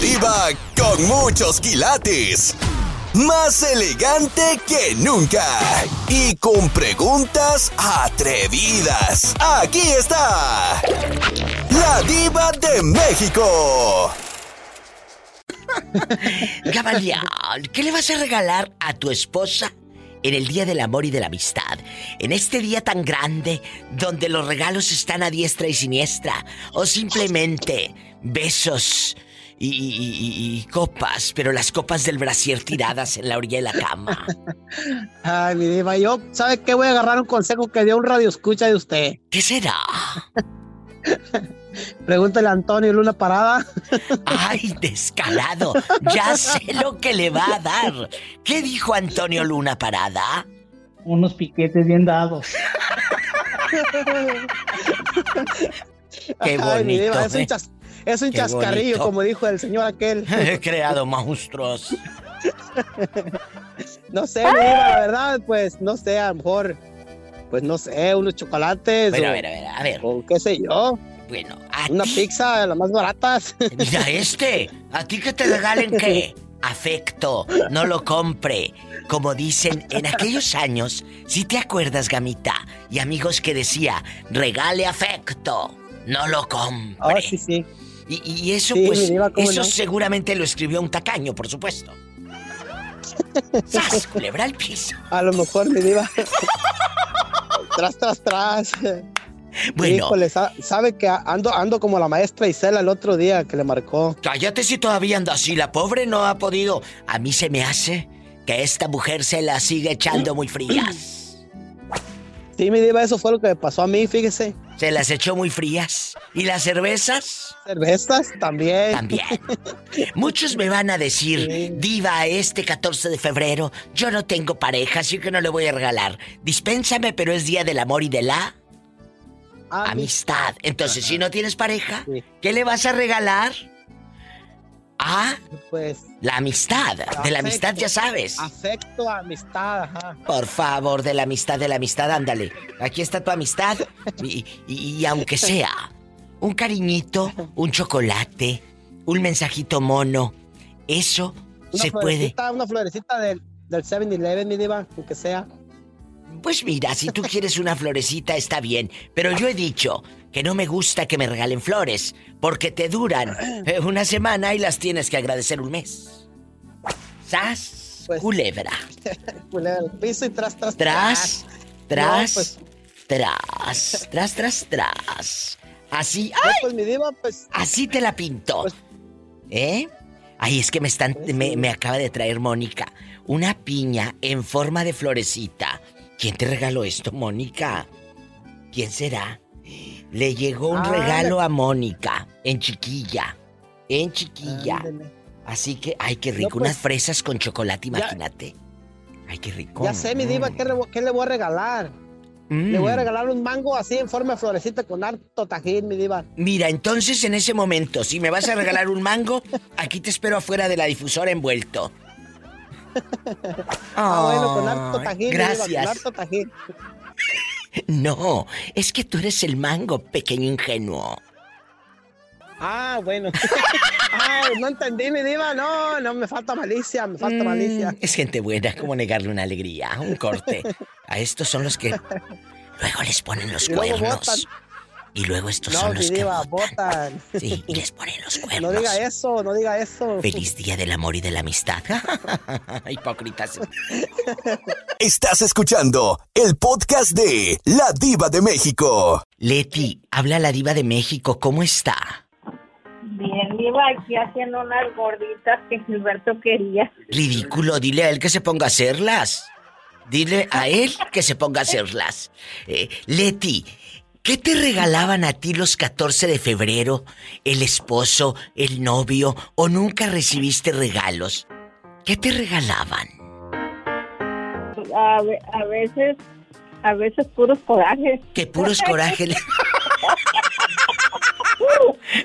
Diva con muchos quilates. Más elegante que nunca. Y con preguntas atrevidas. Aquí está. La diva de México. Gamaliel, ¿qué le vas a regalar a tu esposa en el Día del Amor y de la Amistad? En este día tan grande, donde los regalos están a diestra y siniestra, o simplemente besos y, copas, pero las copas del brasier tiradas en la orilla de la cama. Ay, mi diva, yo, ¿sabe qué? Voy a agarrar un consejo que dio un radio escucha de usted. ¿Qué será? Pregúntale a Antonio Luna Parada. Ay, descalado. Ya sé lo que le va a dar. ¿Qué dijo Antonio Luna Parada? Unos piquetes bien dados. Qué bonito. ¿eh? es, un chascarrillo, como dijo el señor aquel. He creado monstruos. no sé, la verdad, pues no sé, a lo mejor, pues no sé, unos chocolates. a ver, a ver, a ver. O qué sé yo. Bueno, Una pizza de las más baratas. Mira este. ¿A ti que te regalen qué? Afecto. No lo compre. Como dicen en aquellos años, si te acuerdas, Gamita, y amigos que decía, regale afecto. No lo compre. Ah, sí, sí. Y, eso, pues, eso seguramente lo escribió un tacaño, por supuesto. ¡Sas! Culebra el piso. A lo mejor me diva. tras, tras, tras. Bueno. sabe que ando, ando como la maestra Isela el otro día que le marcó. Cállate si todavía anda así. La pobre no ha podido. A mí se me hace que esta mujer se la sigue echando muy frías. Sí, mi diva, eso fue lo que me pasó a mí, fíjese. Se las echó muy frías. ¿Y las cervezas? Cervezas también. También. Muchos me van a decir, diva, este 14 de febrero yo no tengo pareja, así que no le voy a regalar. Dispénsame, pero es día del amor y de la amistad. Entonces, si no tienes pareja, ¿qué le vas a regalar? Ah, pues. La amistad. de la amistad ya sabes. Afecto, amistad, ajá. Por favor, de la amistad, de la amistad, ándale. Aquí está tu amistad. Y, aunque sea un cariñito, un chocolate, un mensajito mono, eso se puede. Una florecita del, del 7-Eleven, mi diva, aunque sea. Pues mira, si tú quieres una florecita está bien, pero yo he dicho que no me gusta que me regalen flores, porque te duran eh, una semana y las tienes que agradecer un mes. ¡Sas! Pues, culebra. culebra, piso y tras, tras, tras. Tras, pues. tras, tras, tras, tras. Así, ¡ay! Pues mi diva, pues. Así te la pinto. Pues, ¿Eh? Ay, es que me están. Me, me acaba de traer Mónica. Una piña en forma de florecita. ¿Quién te regaló esto, Mónica? ¿Quién será? Le llegó un regalo a Mónica, en chiquilla. En chiquilla. Así que, ay, qué rico. Unas pues, fresas con chocolate, imagínate. Ay, qué rico. Ya sé, mi diva, ¿qué, le voy a regalar? Le voy a mm. regalar un mango así en forma de florecita con harto tajín, mi diva. Mira, entonces en ese momento, si me vas a regalar un mango, aquí te espero afuera de la difusora envuelto. Ah, bueno, con harto tajín. Gracias. con harto tajín. No, es que tú eres el mango, pequeño ingenuo. Ah, bueno. Ay, no entendí, mi diva. No, no, me falta malicia, me falta mm, malicia. Es gente buena, ¿cómo negarle una alegría? Un corte. A estos son los que luego les ponen los cuernos. Y luego estos son los que votan. Sí, y les ponen los cuernos. No diga eso, no diga eso. Feliz día del amor y de la amistad. Hipócritas. Estás escuchando el podcast de La Diva de México. Leti, habla la Diva de México, ¿cómo está? Bien, Diva, aquí haciendo unas gorditas que Gilberto quería. Ridículo, dile a él que se ponga a hacerlas. Dile a él que se ponga a hacerlas. Eh, Leti, ¿Qué te regalaban a ti los 14 de febrero? ¿El esposo, el novio o nunca recibiste regalos? ¿Qué te regalaban? A, veces, a veces puros corajes. ¿Qué puros corajes?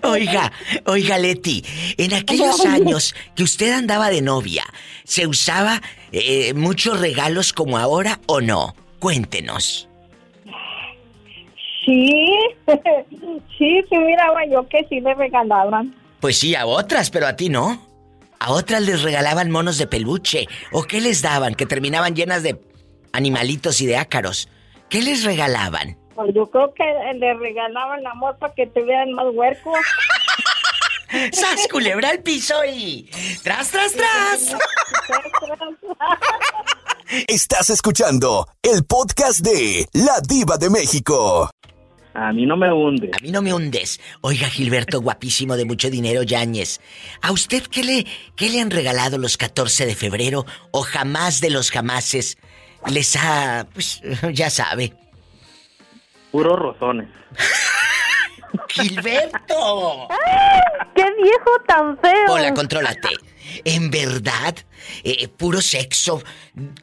Oiga, oiga Leti, en aquellos años que usted andaba de novia, ¿se usaba eh, muchos regalos como ahora o no? Cuéntenos. Sí, sí, sí miraba yo que sí me regalaban. Pues sí, a otras, pero a ti no. A otras les regalaban monos de peluche. ¿O qué les daban? Que terminaban llenas de animalitos y de ácaros. ¿Qué les regalaban? Pues yo creo que le regalaban amor para que te vean más huerco. ¡Sas, culebra al piso y... ¡Tras, tras, tras! Estás escuchando el podcast de La Diva de México. A mí no me hunde. A mí no me hundes. Oiga, Gilberto, guapísimo de mucho dinero, Yáñez. ¿A usted qué le, qué le han regalado los 14 de febrero o jamás de los jamases les ha, pues, ya sabe? Puros rozones. ¡Gilberto! ¡Qué viejo tan feo! Hola, contrólate. En verdad, eh, puro sexo.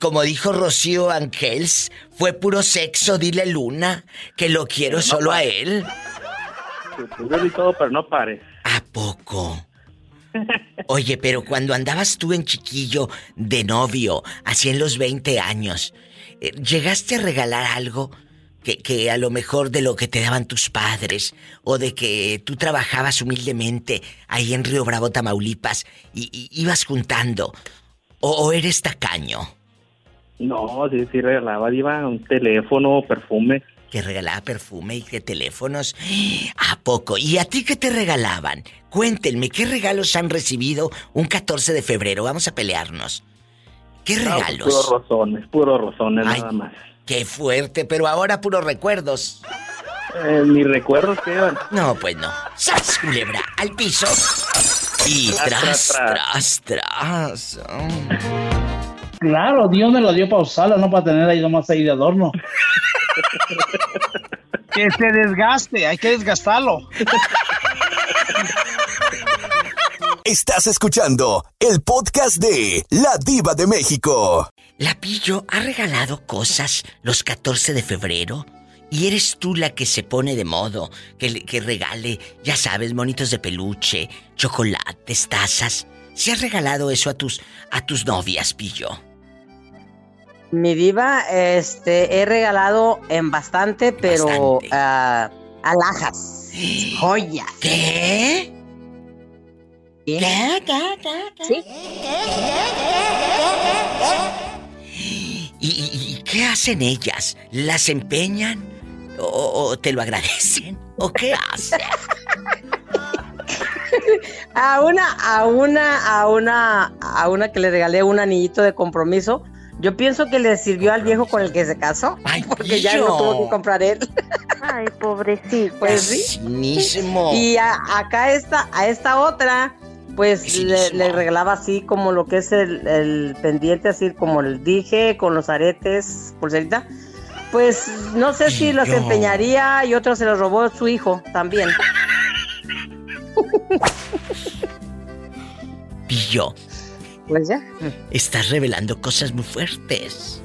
Como dijo Rocío Ángels, fue puro sexo, dile Luna, que lo quiero solo a él. todo, pero no pare. ¿A poco? Oye, pero cuando andabas tú en chiquillo de novio, así en los 20 años, eh, ¿llegaste a regalar algo que, a lo mejor de lo que te daban tus padres o de que tú trabajabas humildemente ahí en Río Bravo, Tamaulipas y, ibas juntando o, eres tacaño? No, sí, sí regalaba, iba un teléfono, perfume. Que regalaba perfume y que teléfonos. ¿A poco? ¿Y a ti qué te regalaban? Cuéntenme, ¿qué regalos han recibido un 14 de febrero? Vamos a pelearnos. ¿Qué pues, regalos? puros rozones, puros rozones nada más. Qué fuerte, pero ahora puros recuerdos. Eh, mis recuerdos quedan. No, pues no. ¡Sas, culebra! Al piso. Y tras, tras, tras. Claro, Dios me lo dio para usarlo, no para tener ahí nomás ahí de adorno. que se desgaste, hay que desgastarlo. Estás escuchando el podcast de La Diva de México. La Pillo ha regalado cosas los 14 de febrero. Y eres tú la que se pone de modo, que, que regale, ya sabes, monitos de peluche, chocolates, tazas. ¿Se has regalado eso a tus, a tus novias, Pillo? Mi diva, este, he regalado en bastante, pero uh, alhajas, joyas. ¿Qué? ¿Qué? ¿Qué? ¿Y, qué hacen ellas? ¿Las empeñan? ¿O, te lo agradecen? ¿O qué hacen? a una, a una, a una, a una que le regalé un anillito de compromiso. Yo pienso que le sirvió al viejo con el que se casó. Ay, porque ya no tuvo que comprar él. Ay, pobrecito. Pues sí. Y acá esta, a esta otra pues le, regalaba así como lo que es el, pendiente, así como el dije, con los aretes, pulserita. Pues no sé si los empeñaría y otro se los robó su hijo también. Pillo. Pues ya. Estás revelando cosas muy fuertes.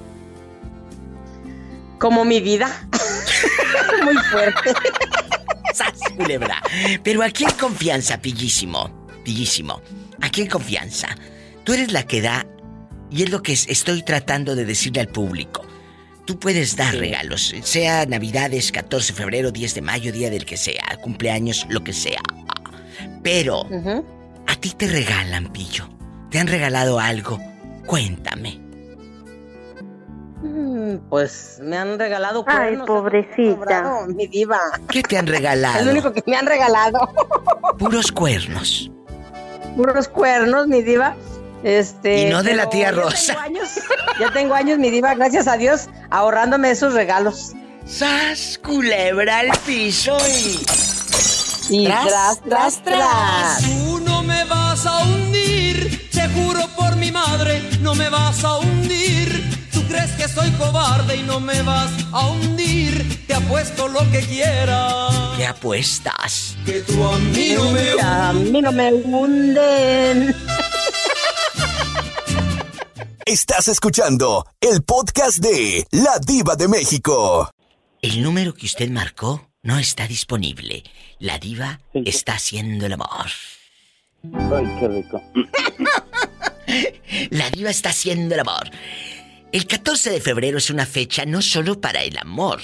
Como mi vida. muy fuerte. ¡Sas, culebra! Pero aquí en confianza, pillísimo. Aquí en confianza. Tú eres la que da, y es lo que estoy tratando de decirle al público. Tú puedes dar regalos, sea Navidades, 14 de febrero, 10 de mayo, día del que sea, cumpleaños, lo que sea. Pero, a ti te regalan, Pillo. ¿Te han regalado algo? Cuéntame. Mm, pues me han regalado Ay, pobrecita. mi diva. ¿Qué te han regalado? Es lo único que me han regalado. Puros cuernos puros cuernos, mi diva. Este, y no de la tía Rosa. Ya tengo, años, ya tengo años, mi diva, gracias a Dios, ahorrándome esos regalos. ¡Sas, culebra al piso y... Y tras, tras, tras. Tú no me vas a hundir, seguro por mi madre, no me vas a hundir crees que soy cobarde y no me vas a hundir, te apuesto lo que quieras. ¿Qué apuestas? Que tú a mí no me A mí no me hunden. Estás escuchando el podcast de La Diva de México. El número que usted marcó no está disponible. La diva está haciendo el amor. Ay, qué rico. La diva está haciendo el amor. El 14 de febrero es una fecha no solo para el amor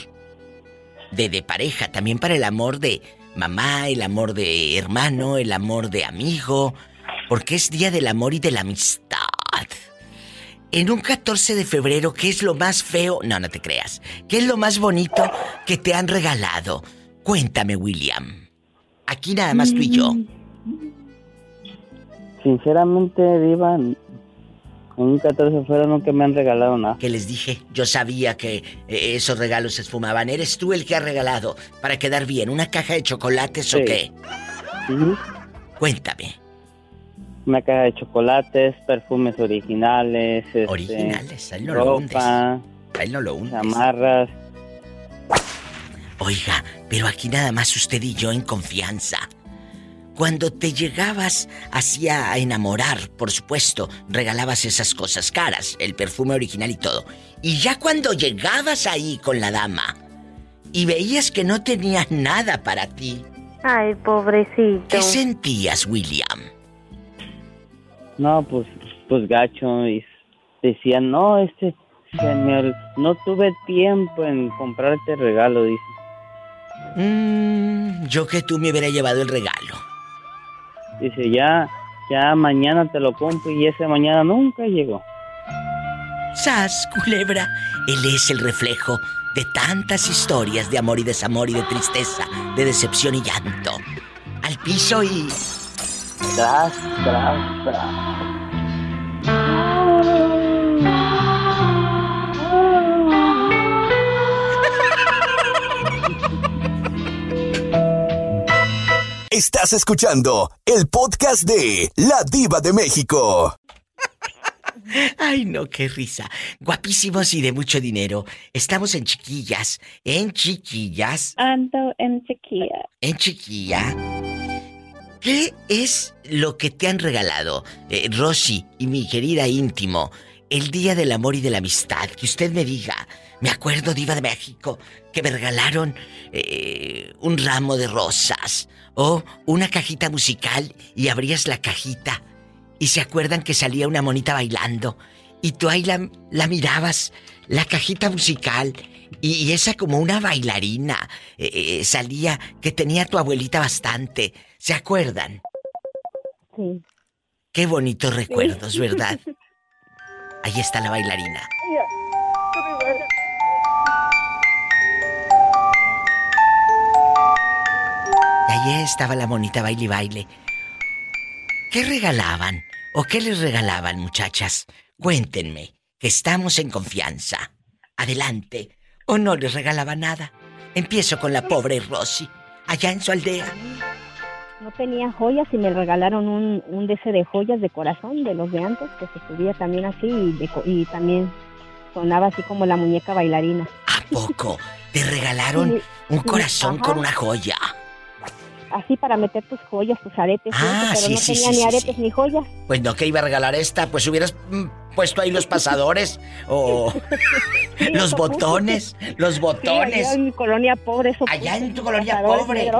de, pareja, también para el amor de mamá, el amor de hermano, el amor de amigo, porque es día del amor y de la amistad. En un 14 de febrero, ¿qué es lo más feo? No, no te creas. ¿Qué es lo más bonito que te han regalado? Cuéntame, William. Aquí nada más tú y yo. Sinceramente, Diva, un 14 de febrero nunca me han regalado nada. ¿Qué les dije? Yo sabía que eh, esos regalos se esfumaban. ¿Eres tú el que ha regalado para quedar bien una caja de chocolates o qué? Cuéntame una caja de chocolates, perfumes originales, este, originales, ahí no ropa, lo ahí no lo hundes. chamarras. Oiga, pero aquí nada más usted y yo en confianza. Cuando te llegabas hacia a enamorar, por supuesto, regalabas esas cosas caras, el perfume original y todo. Y ya cuando llegabas ahí con la dama y veías que no tenía nada para ti. Ay, pobrecito. ¿Qué sentías, William? No, pues, pues gacho. Y decían, no, este, señor, no tuve tiempo en comprarte regalo, dice. Mmm, yo que tú me hubiera llevado el regalo. Dice, ya, ya mañana te lo compro y ese mañana nunca llegó. Sas, culebra, él es el reflejo de tantas historias de amor y desamor y de tristeza, de decepción y llanto. Al piso y Tras, tras, tras. Estás escuchando el podcast de La Diva de México. Ay, no, qué risa. Guapísimos y de mucho dinero. Estamos en chiquillas. En chiquillas. Ando en chiquilla. En chiquilla. ¿Qué es lo que te han regalado, eh, Rosy y mi querida íntimo, el Día del Amor y de la Amistad? Que usted me diga, me acuerdo, Diva de México, que me regalaron eh, un ramo de rosas o una cajita musical y abrías la cajita y se acuerdan que salía una monita bailando y tú ahí la, mirabas, la cajita musical y, esa como una bailarina eh, salía que tenía tu abuelita bastante. ¿Se acuerdan? Sí. Qué bonitos recuerdos, ¿verdad? Ahí está la bailarina. Ahí estaba la monita baile y baile. ¿Qué regalaban? ¿O qué les regalaban, muchachas? Cuéntenme, que estamos en confianza. Adelante. ¿O no les regalaba nada? Empiezo con la pobre Rosy, allá en su aldea no tenía joyas y me regalaron un, un de de joyas de corazón de los de antes que se subía también así y, y también sonaba así como la muñeca bailarina. ¿A poco? ¿Te regalaron un corazón con una joya? Así para meter tus joyas, tus aretes. Ah, pero no tenía ni aretes ni joyas. Pues no, que iba a regalar esta, pues hubieras mm, puesto ahí los pasadores o los botones, los botones. allá en mi colonia pobre, eso. Allá en tu colonia pobre.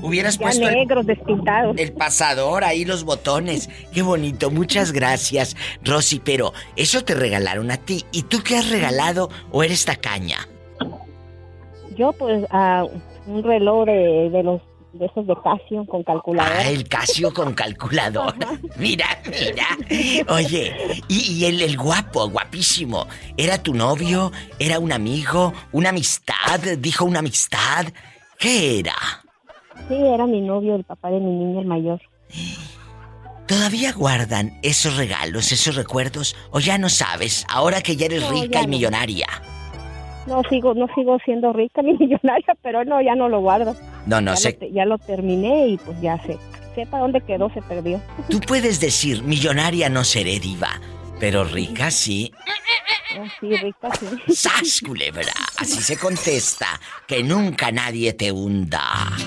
Hubieras puesto negros despintados. El pasador, ahí los botones. Qué bonito, muchas gracias, Rosy, pero eso te regalaron a ti. ¿Y tú qué has regalado o eres tacaña? Yo pues a un reloj de los de esos de Casio con calculadora. Ah, el Casio con calculadora. mira, mira. Oye, y, el, el, guapo, guapísimo, ¿era tu novio? ¿Era un amigo? ¿Una amistad? ¿Dijo una amistad? ¿Qué era? Sí, era mi novio, el papá de mi niña, el mayor. ¿Todavía guardan esos regalos, esos recuerdos? ¿O ya no sabes, ahora que ya eres rica y millonaria? No sigo, no sigo siendo rica ni millonaria, pero no, ya no lo guardo. No, no ya sé. Lo, ya lo terminé y pues ya sé. Sepa dónde quedó, se perdió. Tú puedes decir, millonaria no seré diva, pero rica sí. Sí, rica sí. ¡Sas, culebra! Así se contesta, que nunca nadie te hunda.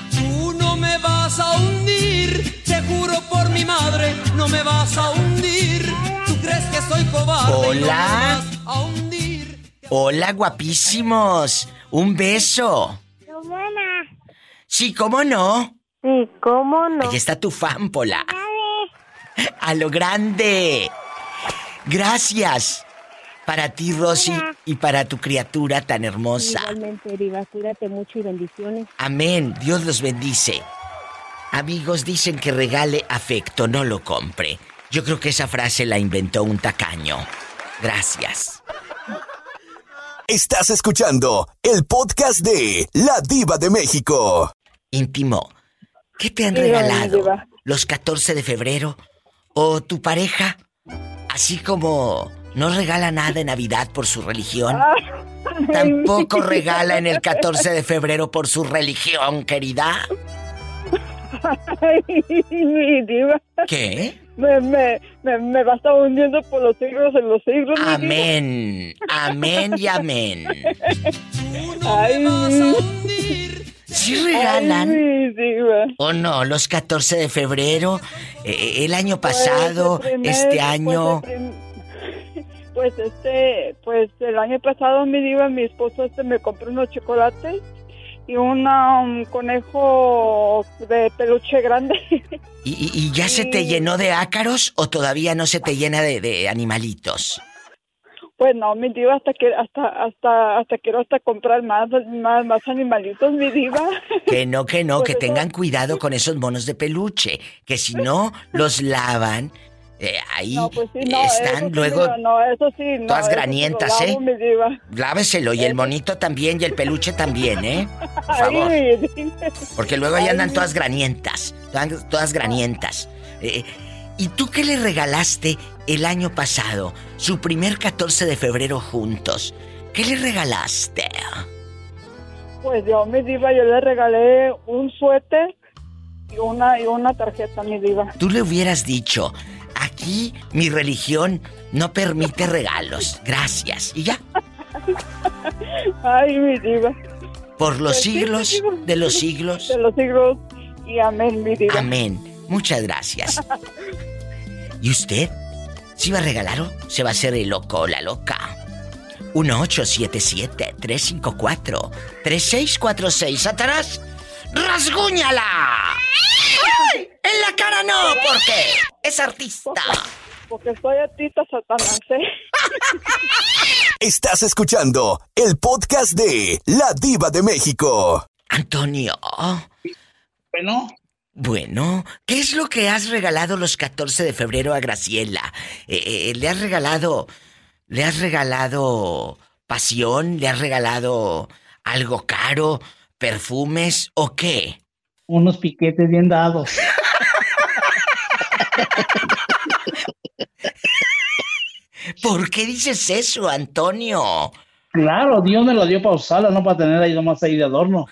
Tú no me vas a hundir, te juro por mi madre, no me vas a hundir. ¿Tú crees que soy cobarde? Hola. No me vas a hundir. Hola, guapísimos. Un beso. Sí, ¿cómo no? Sí, ¿cómo no? Ahí está tu fan, Pola. A lo grande. Gracias. Para ti, Rosy, y para tu criatura tan hermosa. Igualmente, Diva, cuídate mucho y bendiciones. Amén. Dios los bendice. Amigos dicen que regale afecto, no lo compre. Yo creo que esa frase la inventó un tacaño. Gracias. Estás escuchando el podcast de La Diva de México. Íntimo, ¿qué te han regalado los 14 de febrero? ¿O tu pareja? Así como no regala nada de Navidad por su religión. Ah, Tampoco regala en el 14 de febrero por su religión, querida. mi diva. ¿Qué? Me, me, me, va a estar hundiendo por los siglos en los siglos. Amén. Amén y amén. ¿Sí regalan? ¿O no? Los 14 de febrero, eh, eh, el año pues, pasado, este pues, año. Pues, este, pues el año pasado mi diva, mi esposo este me compró unos chocolates y un conejo de peluche grande. ¿Y, ya se te llenó de ácaros o todavía no se te llena de, animalitos? Pues no, mi diva, hasta que hasta hasta hasta quiero hasta comprar más más, más animalitos, mi diva. Que no, que no, que tengan cuidado con esos monos de peluche, que si no los lavan eh, ahí pues están luego todas granientas, ¿eh? Láveselo y el monito también y el peluche también, ¿eh? Por favor. Porque luego ahí andan todas granientas, todas, granientas. Eh, ¿Y tú qué le regalaste el año pasado, su primer 14 de febrero juntos? ¿Qué le regalaste? Pues yo, mi diva, yo le regalé un suéter y una, y una tarjeta, mi diva. Tú le hubieras dicho, Aquí mi religión no permite regalos. Gracias. Y ya. Ay, mi diva. Por los siglos de los siglos. De los siglos. Y amén, mi diva. Amén. Muchas gracias. ¿Y usted? ¿Si va a regalar o se va a hacer el loco o la loca? 1877-354-3646. Satanás, rasguñala. En la cara no, porque es artista. Porque soy artista, Satanás, ¿eh? Estás escuchando el podcast de La Diva de México. Antonio. Bueno. Bueno, ¿qué es lo que has regalado los 14 de febrero a Graciela? Eh, eh, ¿Le has regalado... ¿Le has regalado pasión? ¿Le has regalado algo caro? ¿Perfumes o qué? Unos piquetes bien dados. ¿Por qué dices eso, Antonio? Claro, Dios me lo dio para usarlo, no para tener ahí nomás ahí de adorno.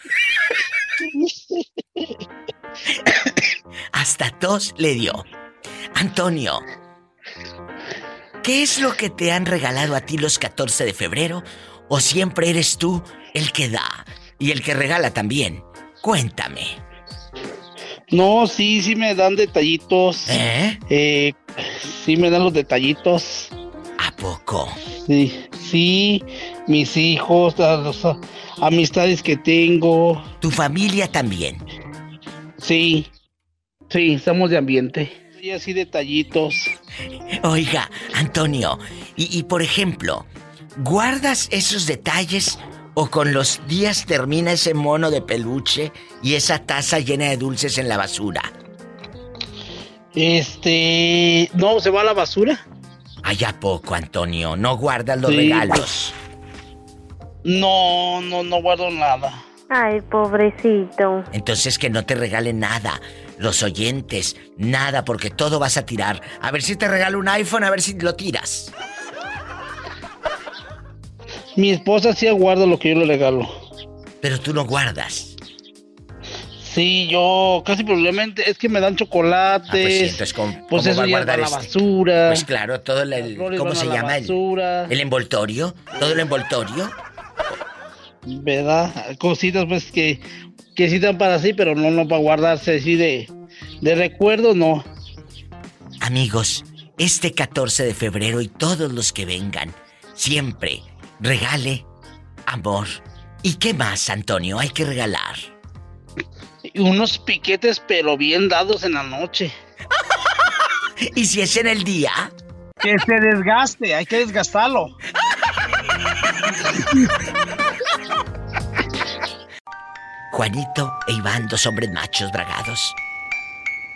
Hasta tos le dio. Antonio, ¿qué es lo que te han regalado a ti los 14 de febrero? ¿O siempre eres tú el que da y el que regala también? Cuéntame. No, sí, sí me dan detallitos. ¿Eh? ¿Eh? sí me dan los detallitos. ¿A poco? Sí, sí, mis hijos, las amistades que tengo. ¿Tu familia también? Sí, sí, estamos de ambiente. Sí, así detallitos. Oiga, Antonio, y, y por ejemplo, ¿guardas esos detalles o con los días termina ese mono de peluche y esa taza llena de dulces en la basura? Este, no, se va a la basura. Allá poco, Antonio, no guardas los regalos. No, no, no guardo nada. Ay, pobrecito. Entonces que no te regalen nada. Los oyentes, nada, porque todo vas a tirar. A ver si te regalo un iPhone, a ver si lo tiras. Mi esposa sí guarda lo que yo le regalo. Pero tú no guardas. Sí, yo casi probablemente es que me dan chocolates. Ah, pues, entonces, ¿cómo, pues eso va a guardar la este? basura. Pues claro, todo el, ¿cómo se llama? El, el, envoltorio, todo el envoltorio. ¿Verdad? Cositas pues que que sí dan para sí, pero no no para guardarse así de de recuerdo, no. Amigos, este 14 de febrero y todos los que vengan, siempre regale amor. ¿Y qué más, Antonio, hay que regalar? Unos piquetes, pero bien dados en la noche. ¿Y si es en el día? Que se desgaste, hay que desgastarlo. Juanito e Iván, dos hombres machos bragados.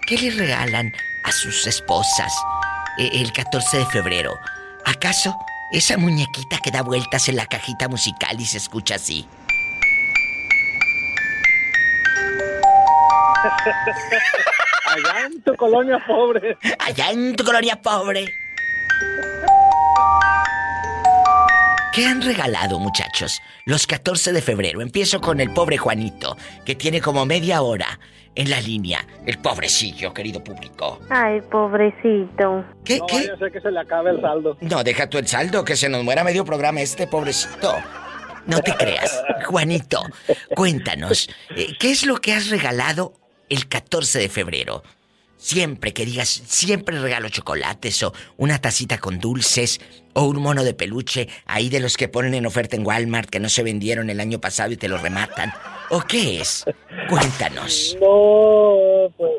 ¿qué le regalan a sus esposas eh, el 14 de febrero? ¿Acaso esa muñequita que da vueltas en la cajita musical y se escucha así? Allá en tu colonia pobre. Allá en tu colonia pobre. ¿Qué han regalado, muchachos? Los 14 de febrero. Empiezo con el pobre Juanito, que tiene como media hora en la línea. El pobrecillo, querido público. Ay, pobrecito. ¿Qué? No, ¿qué? sé que se le acabe el saldo. No, deja tú el saldo, que se nos muera medio programa este pobrecito. No te creas. Juanito, cuéntanos, eh, ¿qué es lo que has regalado el 14 de febrero? Siempre que digas, siempre regalo chocolates o una tacita con dulces o un mono de peluche ahí de los que ponen en oferta en Walmart que no se vendieron el año pasado y te lo rematan. ¿O qué es? Cuéntanos. No, pues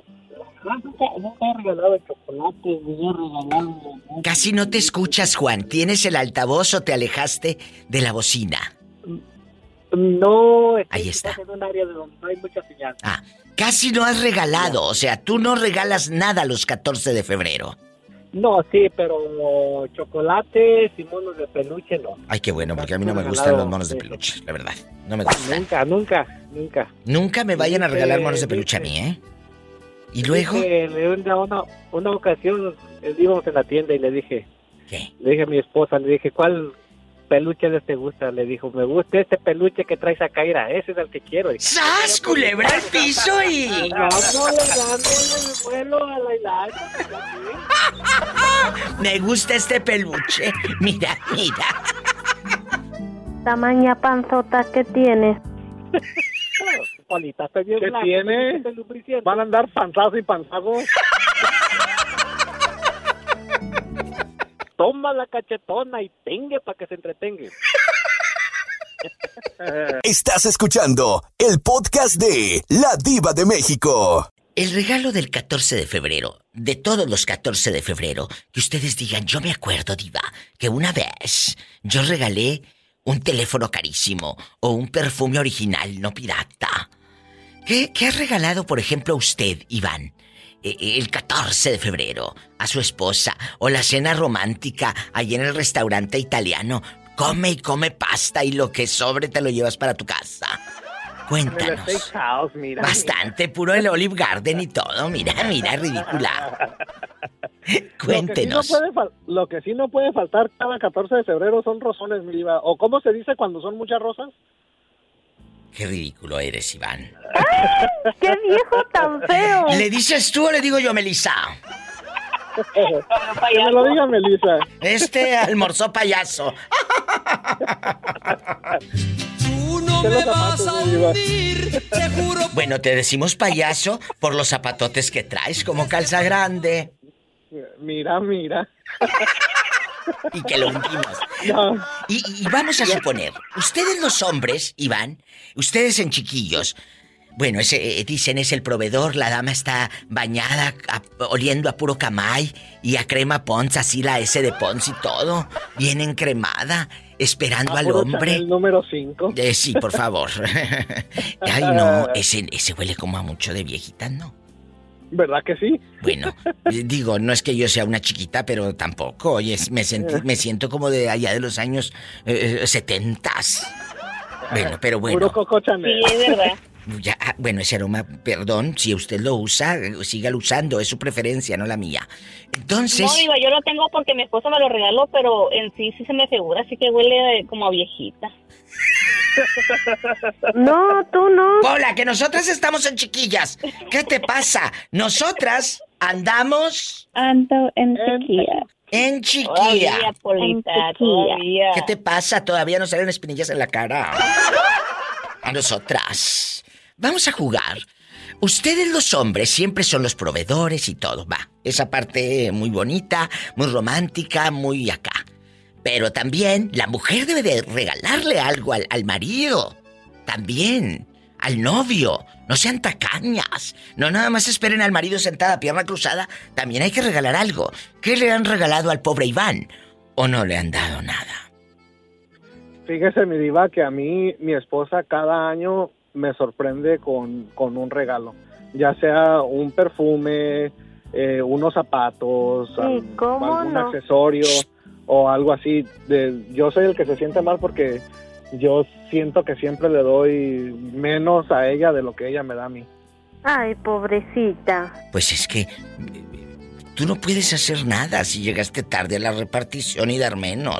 nunca, he regalado chocolates, ni he regalado... Casi no te escuchas, Juan. ¿Tienes el altavoz o te alejaste de la bocina? No, ahí está. en un área donde no hay mucha señal. Ah, Casi no has regalado, o sea, tú no regalas nada los 14 de febrero. No, sí, pero chocolates y monos de peluche no. Ay, qué bueno, porque a mí no me gustan los monos de peluche, la verdad. No me gustan. Nunca, nunca, nunca. Nunca me vayan a regalar monos de peluche a mí, ¿eh? ¿Y luego? Una, una, una ocasión eh, íbamos en la tienda y le dije... ¿Qué? Le dije a mi esposa, le dije, ¿cuál peluche les te gusta? Le dijo, me gusta este peluche que traes acá, Kaira, ese es el que quiero. ¡Sas, culebra al piso y... Me gusta este peluche. Mira, mira. Tamaña panzota que tienes. ¿Qué tiene? Van a andar panzazo y panzazo. Toma la cachetona y tengue para que se entretenga. Estás escuchando el podcast de La Diva de México. El regalo del 14 de febrero, de todos los 14 de febrero, que ustedes digan, yo me acuerdo, Diva, que una vez yo regalé un teléfono carísimo o un perfume original, no pirata. ¿Qué, qué ha regalado, por ejemplo, usted, Iván? Eh, el 14 de febrero a su esposa o la cena romántica allí en el restaurante italiano. Come y come pasta y lo que sobre te lo llevas para tu casa. Cuéntanos. Bastante, puro el Olive Garden y todo. Mira, mira, ridícula. Cuéntenos. Lo que, sí no puede faltar cada 14 de febrero son rosones, mi ¿O cómo se dice cuando son muchas rosas? Qué ridículo eres, Iván. ¡Qué viejo tan feo! ¿Le dices tú o le digo yo, Melissa? que me lo diga Melissa. Este almorzó payaso. Tú no me vas a hundir, Bueno, te decimos payaso por los zapatotes que traes, como calza grande. Mira, mira y que lo hundimos. Y, vamos a suponer, ustedes los hombres, Iván, ustedes en chiquillos, bueno, ese, eh, dicen es el proveedor, la dama está bañada, oliendo a puro camay y a crema Pons, así la S de Pons y todo, bien encremada, esperando al hombre. El número 5. Eh, sí, por favor. Ay, no, ese, ese huele como a mucho de viejita, ¿no? ¿Verdad que sí? Bueno, digo, no es que yo sea una chiquita, pero tampoco. Oye, me, me siento como de allá de los años eh, setentas. bueno, pero bueno. Puro Sí, es verdad. Ya, ah, bueno, ese aroma, perdón, si usted lo usa, sígalo usando, es su preferencia, no la mía. Entonces... No, digo, yo lo tengo porque mi esposa me lo regaló, pero en sí sí se me figura, así que huele como a viejita. No, tú no. Hola, que nosotras estamos en chiquillas. ¿Qué te pasa? Nosotras andamos. Ando en chiquilla. En chiquilla. ¿Qué te pasa? Todavía no salen espinillas en la cara. A nosotras. Vamos a jugar. Ustedes los hombres siempre son los proveedores y todo, va. Esa parte muy bonita, muy romántica, muy acá. Pero también la mujer debe de regalarle algo al, marido. También. Al novio. No sean tacañas. No nada más esperen al marido sentada, pierna cruzada. También hay que regalar algo. ¿Qué le han regalado al pobre Iván? ¿O no le han dado nada? Fíjese, mi diva, que a mí, mi esposa cada año me sorprende con, con un regalo. ya sea un perfume, eh, unos zapatos, algún accesorio o algo así. De, yo soy el que se siente mal porque yo siento que siempre le doy menos a ella de lo que ella me da a mí. Ay, pobrecita. Pues es que tú no puedes hacer nada si llegaste tarde a la repartición y dar menos.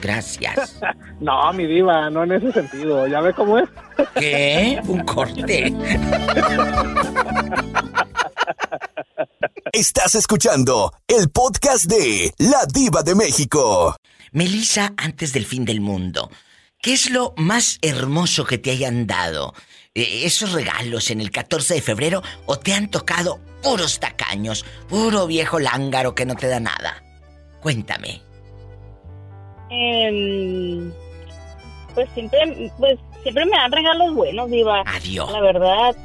Gracias. no, mi diva, no en ese sentido. ¿Ya ve cómo es? ¿Qué? Un corte. Estás escuchando el podcast de La Diva de México. Melissa, antes del fin del mundo, ¿qué es lo más hermoso que te hayan dado? Eh, ¿Esos regalos en el 14 de febrero o te han tocado puros tacaños, puro viejo lángaro que no te da nada? Cuéntame. Em, pues siempre, pues siempre me dan regalos buenos, Diva. Adiós. La verdad,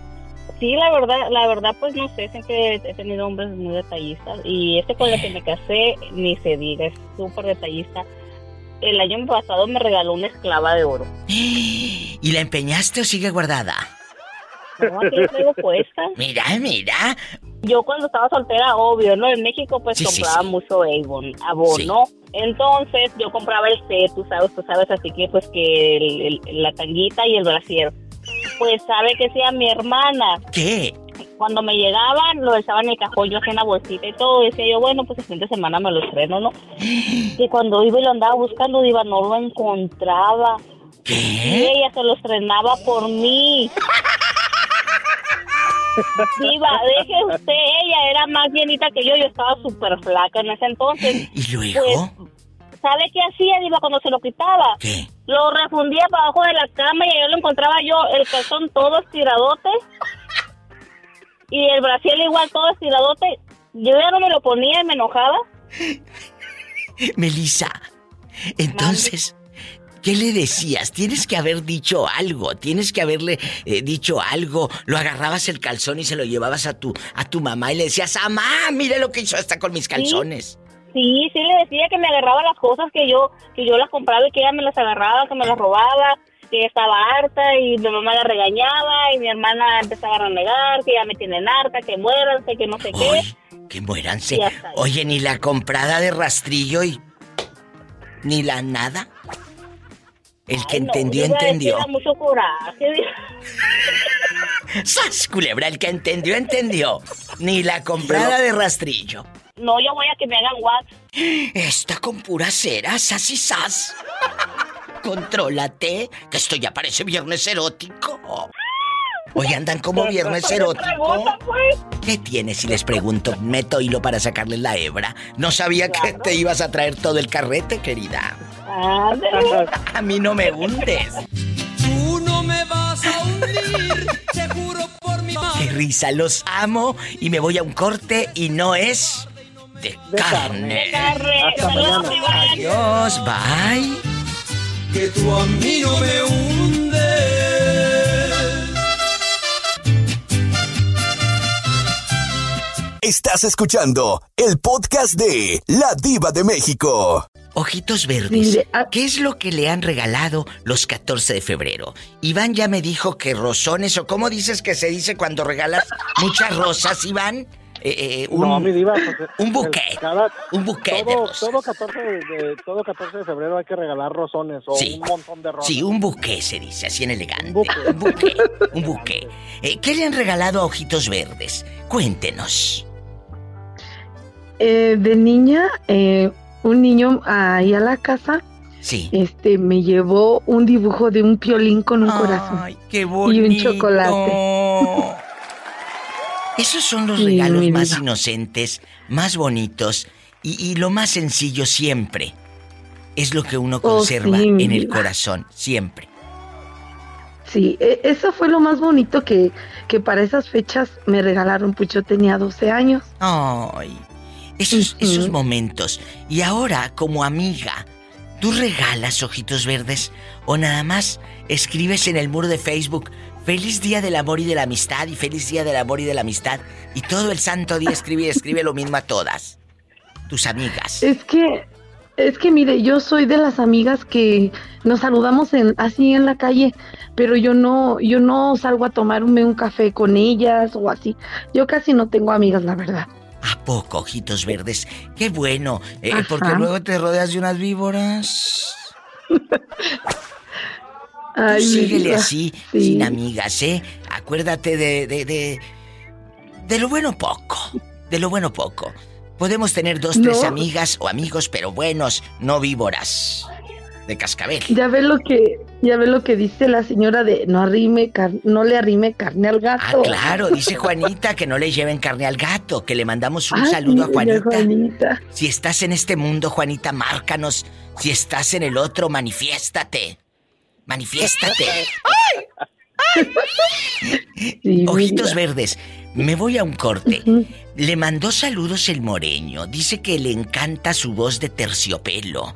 sí, la verdad, la verdad, pues no sé, siempre he tenido hombres muy detallistas. Y este con el que me casé, ni se diga, es súper detallista. El año pasado me regaló una esclava de oro. ¿Y la empeñaste o sigue guardada? No, aquí la traigo puesta. Mira, mira. Yo cuando estaba soltera, obvio, ¿no? En México pues compraba mucho Avon, abono. Entonces yo compraba el C, tú sabes, tú sabes, así que pues que la tanguita y el brasier. Pues sabe que sea mi hermana. ¿Qué? Cuando me llegaban, lo echaban en el cajón, yo hacía una bolsita y todo. Decía yo, bueno, pues el fin de semana me lo estreno, ¿no? y cuando iba y lo andaba buscando, iba, no lo encontraba. ¿Qué? Y ella se lo estrenaba por mí. Diva, deje usted, ella era más llenita que yo, yo estaba súper flaca en ese entonces. ¿Y luego? Pues, ¿Sabe qué hacía, Diva, cuando se lo quitaba? ¿Qué? Lo refundía para abajo de la cama y yo lo encontraba yo, el calzón todo estiradote. Y el brasil igual todo estiradote. Yo ya no me lo ponía y me enojaba. Melissa, entonces... ¿Qué le decías? Tienes que haber dicho algo, tienes que haberle eh, dicho algo. Lo agarrabas el calzón y se lo llevabas a tu, a tu mamá y le decías, mamá, mire lo que hizo hasta con mis calzones. Sí, sí, le decía que me agarraba las cosas que yo, que yo las compraba y que ella me las agarraba, que me las robaba, que estaba harta y mi mamá la regañaba y mi hermana empezaba a renegar, que ya me tienen harta, que muéranse, que no sé qué. Que muéranse. Oye, ni la comprada de rastrillo y... ni la nada. El que entendió, entendió. mucho coraje. ¡Sas, culebra! El que entendió, entendió. Ni la comprada de rastrillo. No, yo voy a que me hagan wax. Está con pura cera, sas y sas. Contrólate, que esto ya parece viernes erótico. Hoy andan como viernes erótico. Pues. ¿Qué tienes si les pregunto? Meto hilo para sacarles la hebra. No sabía que te ibas a traer todo el carrete, querida. A mí no me hundes. Tú no me vas a hundir, te juro por mi Qué risa, los amo y me voy a un corte y no es de, carne. Hasta mañana. Adiós, bye. Que tú a mí no me hundes. Estás escuchando el podcast de La Diva de México. Ojitos verdes, ¿qué es lo que le han regalado los 14 de febrero? Iván ya me dijo que rosones, o cómo dices que se dice cuando regalas muchas rosas, Iván. Eh, eh, un, no, mi diva, pues, un buquet. un buquet todo, de rosas. Todo 14 de, todo 14 de febrero hay que regalar rosones o un montón de rosas. Sí, un buquet se dice, así en elegante. Un buquet. Un buquet. un buquet. Eh, ¿Qué le han regalado a Ojitos Verdes? Cuéntenos. de niña, un niño ahí a la casa. Sí. Este me llevó un dibujo de un piolín con un Ay, corazón. qué bonito. Y un chocolate. Esos son los regalos más inocentes, más bonitos y, lo más sencillo siempre. Es lo que uno Oh, conserva sí, en el corazón, siempre. Sí, e- eso fue lo más bonito que, que para esas fechas me regalaron, pues yo tenía 12 años. Ay, esos, esos momentos. Y ahora, como amiga, ¿tú regalas ojitos verdes o nada más escribes en el muro de Facebook Feliz Día del Amor y de la Amistad y Feliz Día del Amor y de la Amistad y todo el santo día escribe y escribe lo mismo a todas? Tus amigas. Es que Es que mire, yo soy de las amigas que nos saludamos en, así en la calle, pero yo no, yo no salgo a tomarme un café con ellas o así. Yo casi no tengo amigas, la verdad. ¿A poco, ojitos verdes? Qué bueno, eh, porque luego te rodeas de unas víboras. Ay, síguele así, sin amigas, ¿eh? Acuérdate de, de, de, de lo bueno poco, de lo bueno poco. Podemos tener dos, tres amigas o amigos, pero buenos, no víboras. De cascabel. Ya ve lo que, ya ve lo que dice la señora de no arrime no le arrime carne al gato. Ah, claro, dice Juanita que no le lleven carne al gato, que le mandamos un saludo a Juanita. Si estás en este mundo, Juanita, márcanos. Si estás en el otro, manifiéstate. Manifiéstate. Ojitos verdes. Me voy a un corte. Le mandó saludos el moreño. Dice que le encanta su voz de terciopelo.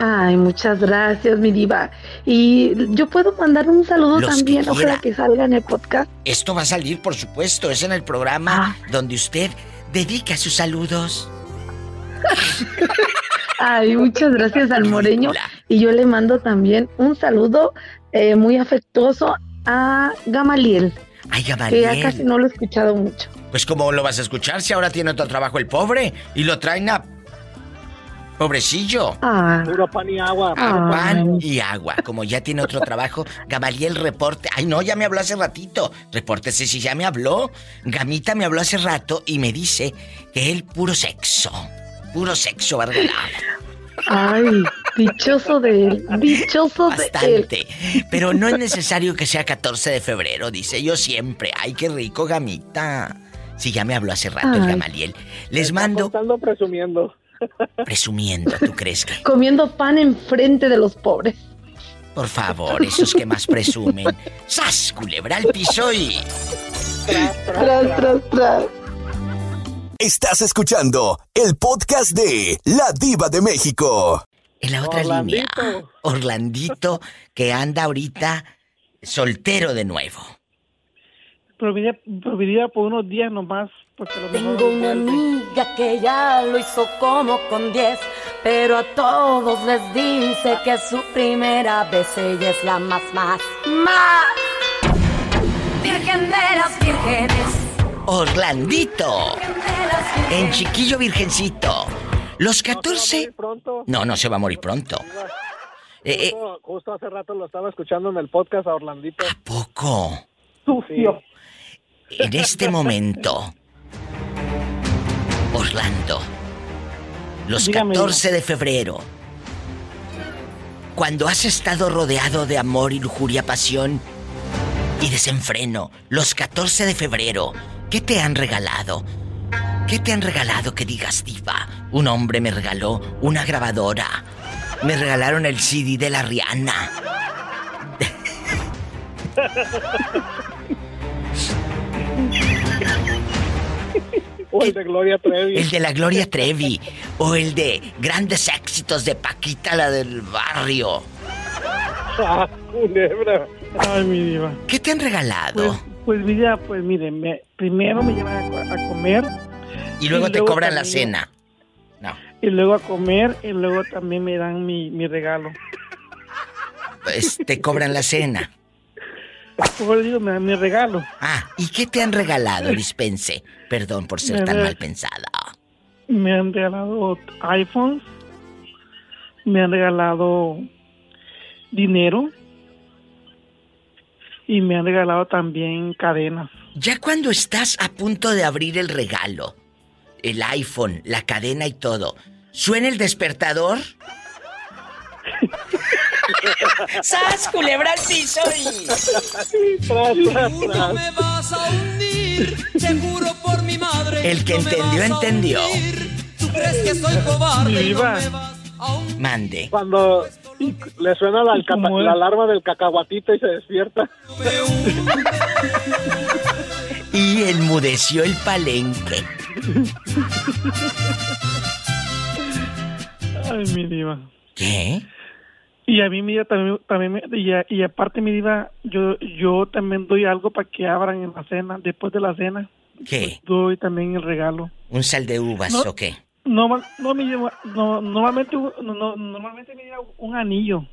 Ay, muchas gracias, mi diva. Y yo puedo mandar un saludo también, ojalá que salga en el podcast. Esto va a salir, por supuesto. Es en el programa ah. donde usted dedica sus saludos. Ay, muchas gracias al moreño. Y yo le mando también un saludo eh, muy afectuoso a Gamaliel. Ay, Gamaliel. Que ya casi no lo he escuchado mucho. Pues cómo lo vas a escuchar si ahora tiene otro trabajo el pobre y lo traen a Pobrecillo. Ah. Puro pan y agua. Pan y agua. Como ya tiene otro trabajo, Gamaliel reporte. Ay, no, ya me habló hace ratito. Repórtese si ya me habló. Gamita me habló hace rato y me dice que él puro sexo. Puro sexo va Ay, dichoso de él, dichoso de él. Pero no es necesario que sea 14 de febrero, dice yo siempre. Ay, qué rico, gamita. Sí, ya me habló hace rato el Gamaliel. Les mando. Estando presumiendo. Presumiendo, ¿tú crees que? Comiendo pan enfrente de los pobres. Por favor, esos que más presumen. ¡Sas! Culebra al piso y. Tras, tras, tras. Estás escuchando el podcast de La Diva de México. En la otra línea, Orlandito, que anda ahorita soltero de nuevo. Proviría, por unos días nomás. Porque lo Tengo una amiga que ya lo hizo como con 10, pero a todos les dice que su primera vez ella es la más, más, más. Virgen de las vírgenes. Orlandito. En Chiquillo Virgencito. Los 14. No, no se va a morir pronto. Eh, eh. Justo, hace rato lo estaba escuchando en el podcast a Orlandito. ¿A poco? Sucio. En este momento, Orlando, los 14 de febrero, cuando has estado rodeado de amor y lujuria, pasión y desenfreno, los 14 de febrero, ¿Qué te han regalado? ¿Qué te han regalado que digas diva? Un hombre me regaló una grabadora. Me regalaron el CD de la Rihanna. o el de Gloria Trevi. El de la Gloria Trevi. O el de grandes éxitos de Paquita, la del barrio. Ah, Ay, mi diva. ¿Qué te han regalado? Pues, pues mira, pues miren, primero me llevan a, comer. Y luego te cobran la cena. No. Y luego a comer y luego también me dan mi, regalo. Pues te cobran la cena. Pues digo, me dan mi regalo. Ah, ¿y qué te han regalado, dispense? Perdón por ser tan mal pensada. Me han regalado iPhones. Me han regalado dinero y me han regalado también cadenas. Ya cuando estás a punto de abrir el regalo, el iPhone, la cadena y todo, ¿suena el despertador? ¡Sas, culebra al piso me vas a hundir, seguro por mi madre. El que entendió, entendió. ¿Tú crees que soy cobarde? Mande. Cuando le suena la, la alarma del cacahuatito y se despierta. y enmudeció el palenque. Ay, mi diva. ¿Qué? Y a mí, mira, también, también y, aparte, mi diva, yo, yo también doy algo para que abran en la cena, después de la cena. ¿Qué? Pues doy también el regalo. ¿Un sal de uvas o qué? No, no me lleva, no, normalmente, no, normalmente me lleva un anillo.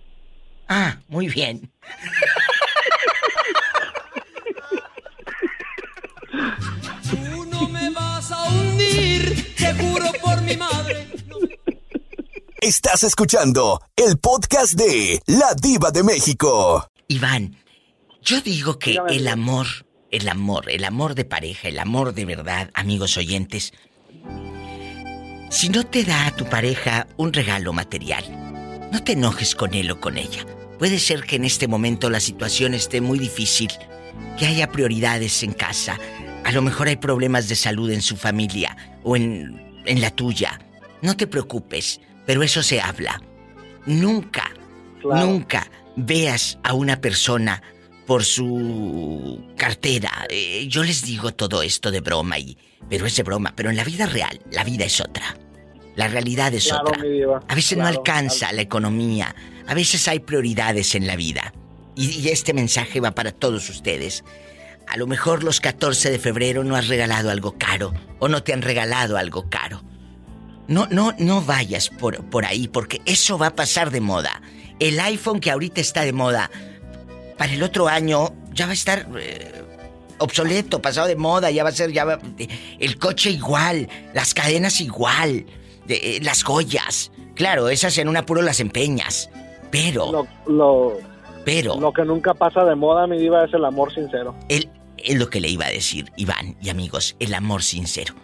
Ah, muy bien. Vas a hundir, te juro por mi madre. Estás escuchando el podcast de La Diva de México. Iván, yo digo que el amor, el amor, el amor de pareja, el amor de verdad, amigos oyentes, si no te da a tu pareja un regalo material, no te enojes con él o con ella. Puede ser que en este momento la situación esté muy difícil, que haya prioridades en casa, a lo mejor hay problemas de salud en su familia o en, en la tuya. No te preocupes, pero eso se habla. Nunca, nunca veas a una persona por su cartera. Eh, yo les digo todo esto de broma y pero es de broma, pero en la vida real la vida es otra. La realidad es otra. A veces no alcanza la economía, a veces hay prioridades en la vida. Y, este mensaje va para todos ustedes. A lo mejor los 14 de febrero no has regalado algo caro o no te han regalado algo caro. No, no, no vayas por, por ahí porque eso va a pasar de moda. El iPhone que ahorita está de moda, para el otro año ya va a estar eh, obsoleto, pasado de moda, ya va a ser ya el coche igual, las cadenas igual. Eh, las joyas. Claro, esas en un apuro las empeñas. Pero. Lo, pero. Lo que nunca pasa de moda, mi diva, es el amor sincero. El, es lo que le iba a decir, Iván y amigos, el amor sincero.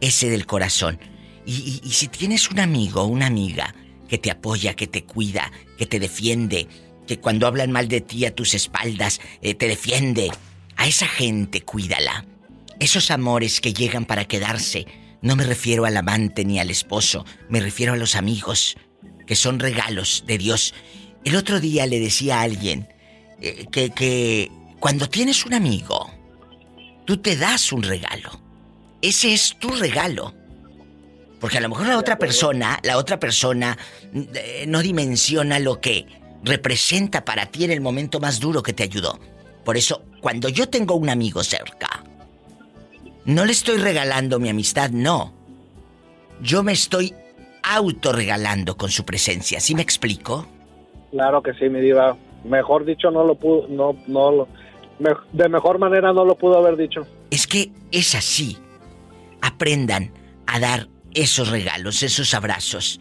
Ese del corazón. Y, si tienes un amigo una amiga que te apoya, que te cuida, que te defiende, que cuando hablan mal de ti a tus espaldas eh, te defiende, a esa gente cuídala. Esos amores que llegan para quedarse, no me refiero al amante ni al esposo, me refiero a los amigos, que son regalos de Dios. El otro día le decía a alguien eh, que, que cuando tienes un amigo, tú te das un regalo. Ese es tu regalo. Porque a lo mejor la otra persona, la otra persona eh, no dimensiona lo que representa para ti en el momento más duro que te ayudó. Por eso, cuando yo tengo un amigo cerca, no le estoy regalando mi amistad, no. Yo me estoy autorregalando con su presencia, ¿sí me explico? Claro que sí, mi diva. Mejor dicho, no lo pudo, no, no lo, de mejor manera no lo pudo haber dicho. Es que es así. Aprendan a dar esos regalos, esos abrazos.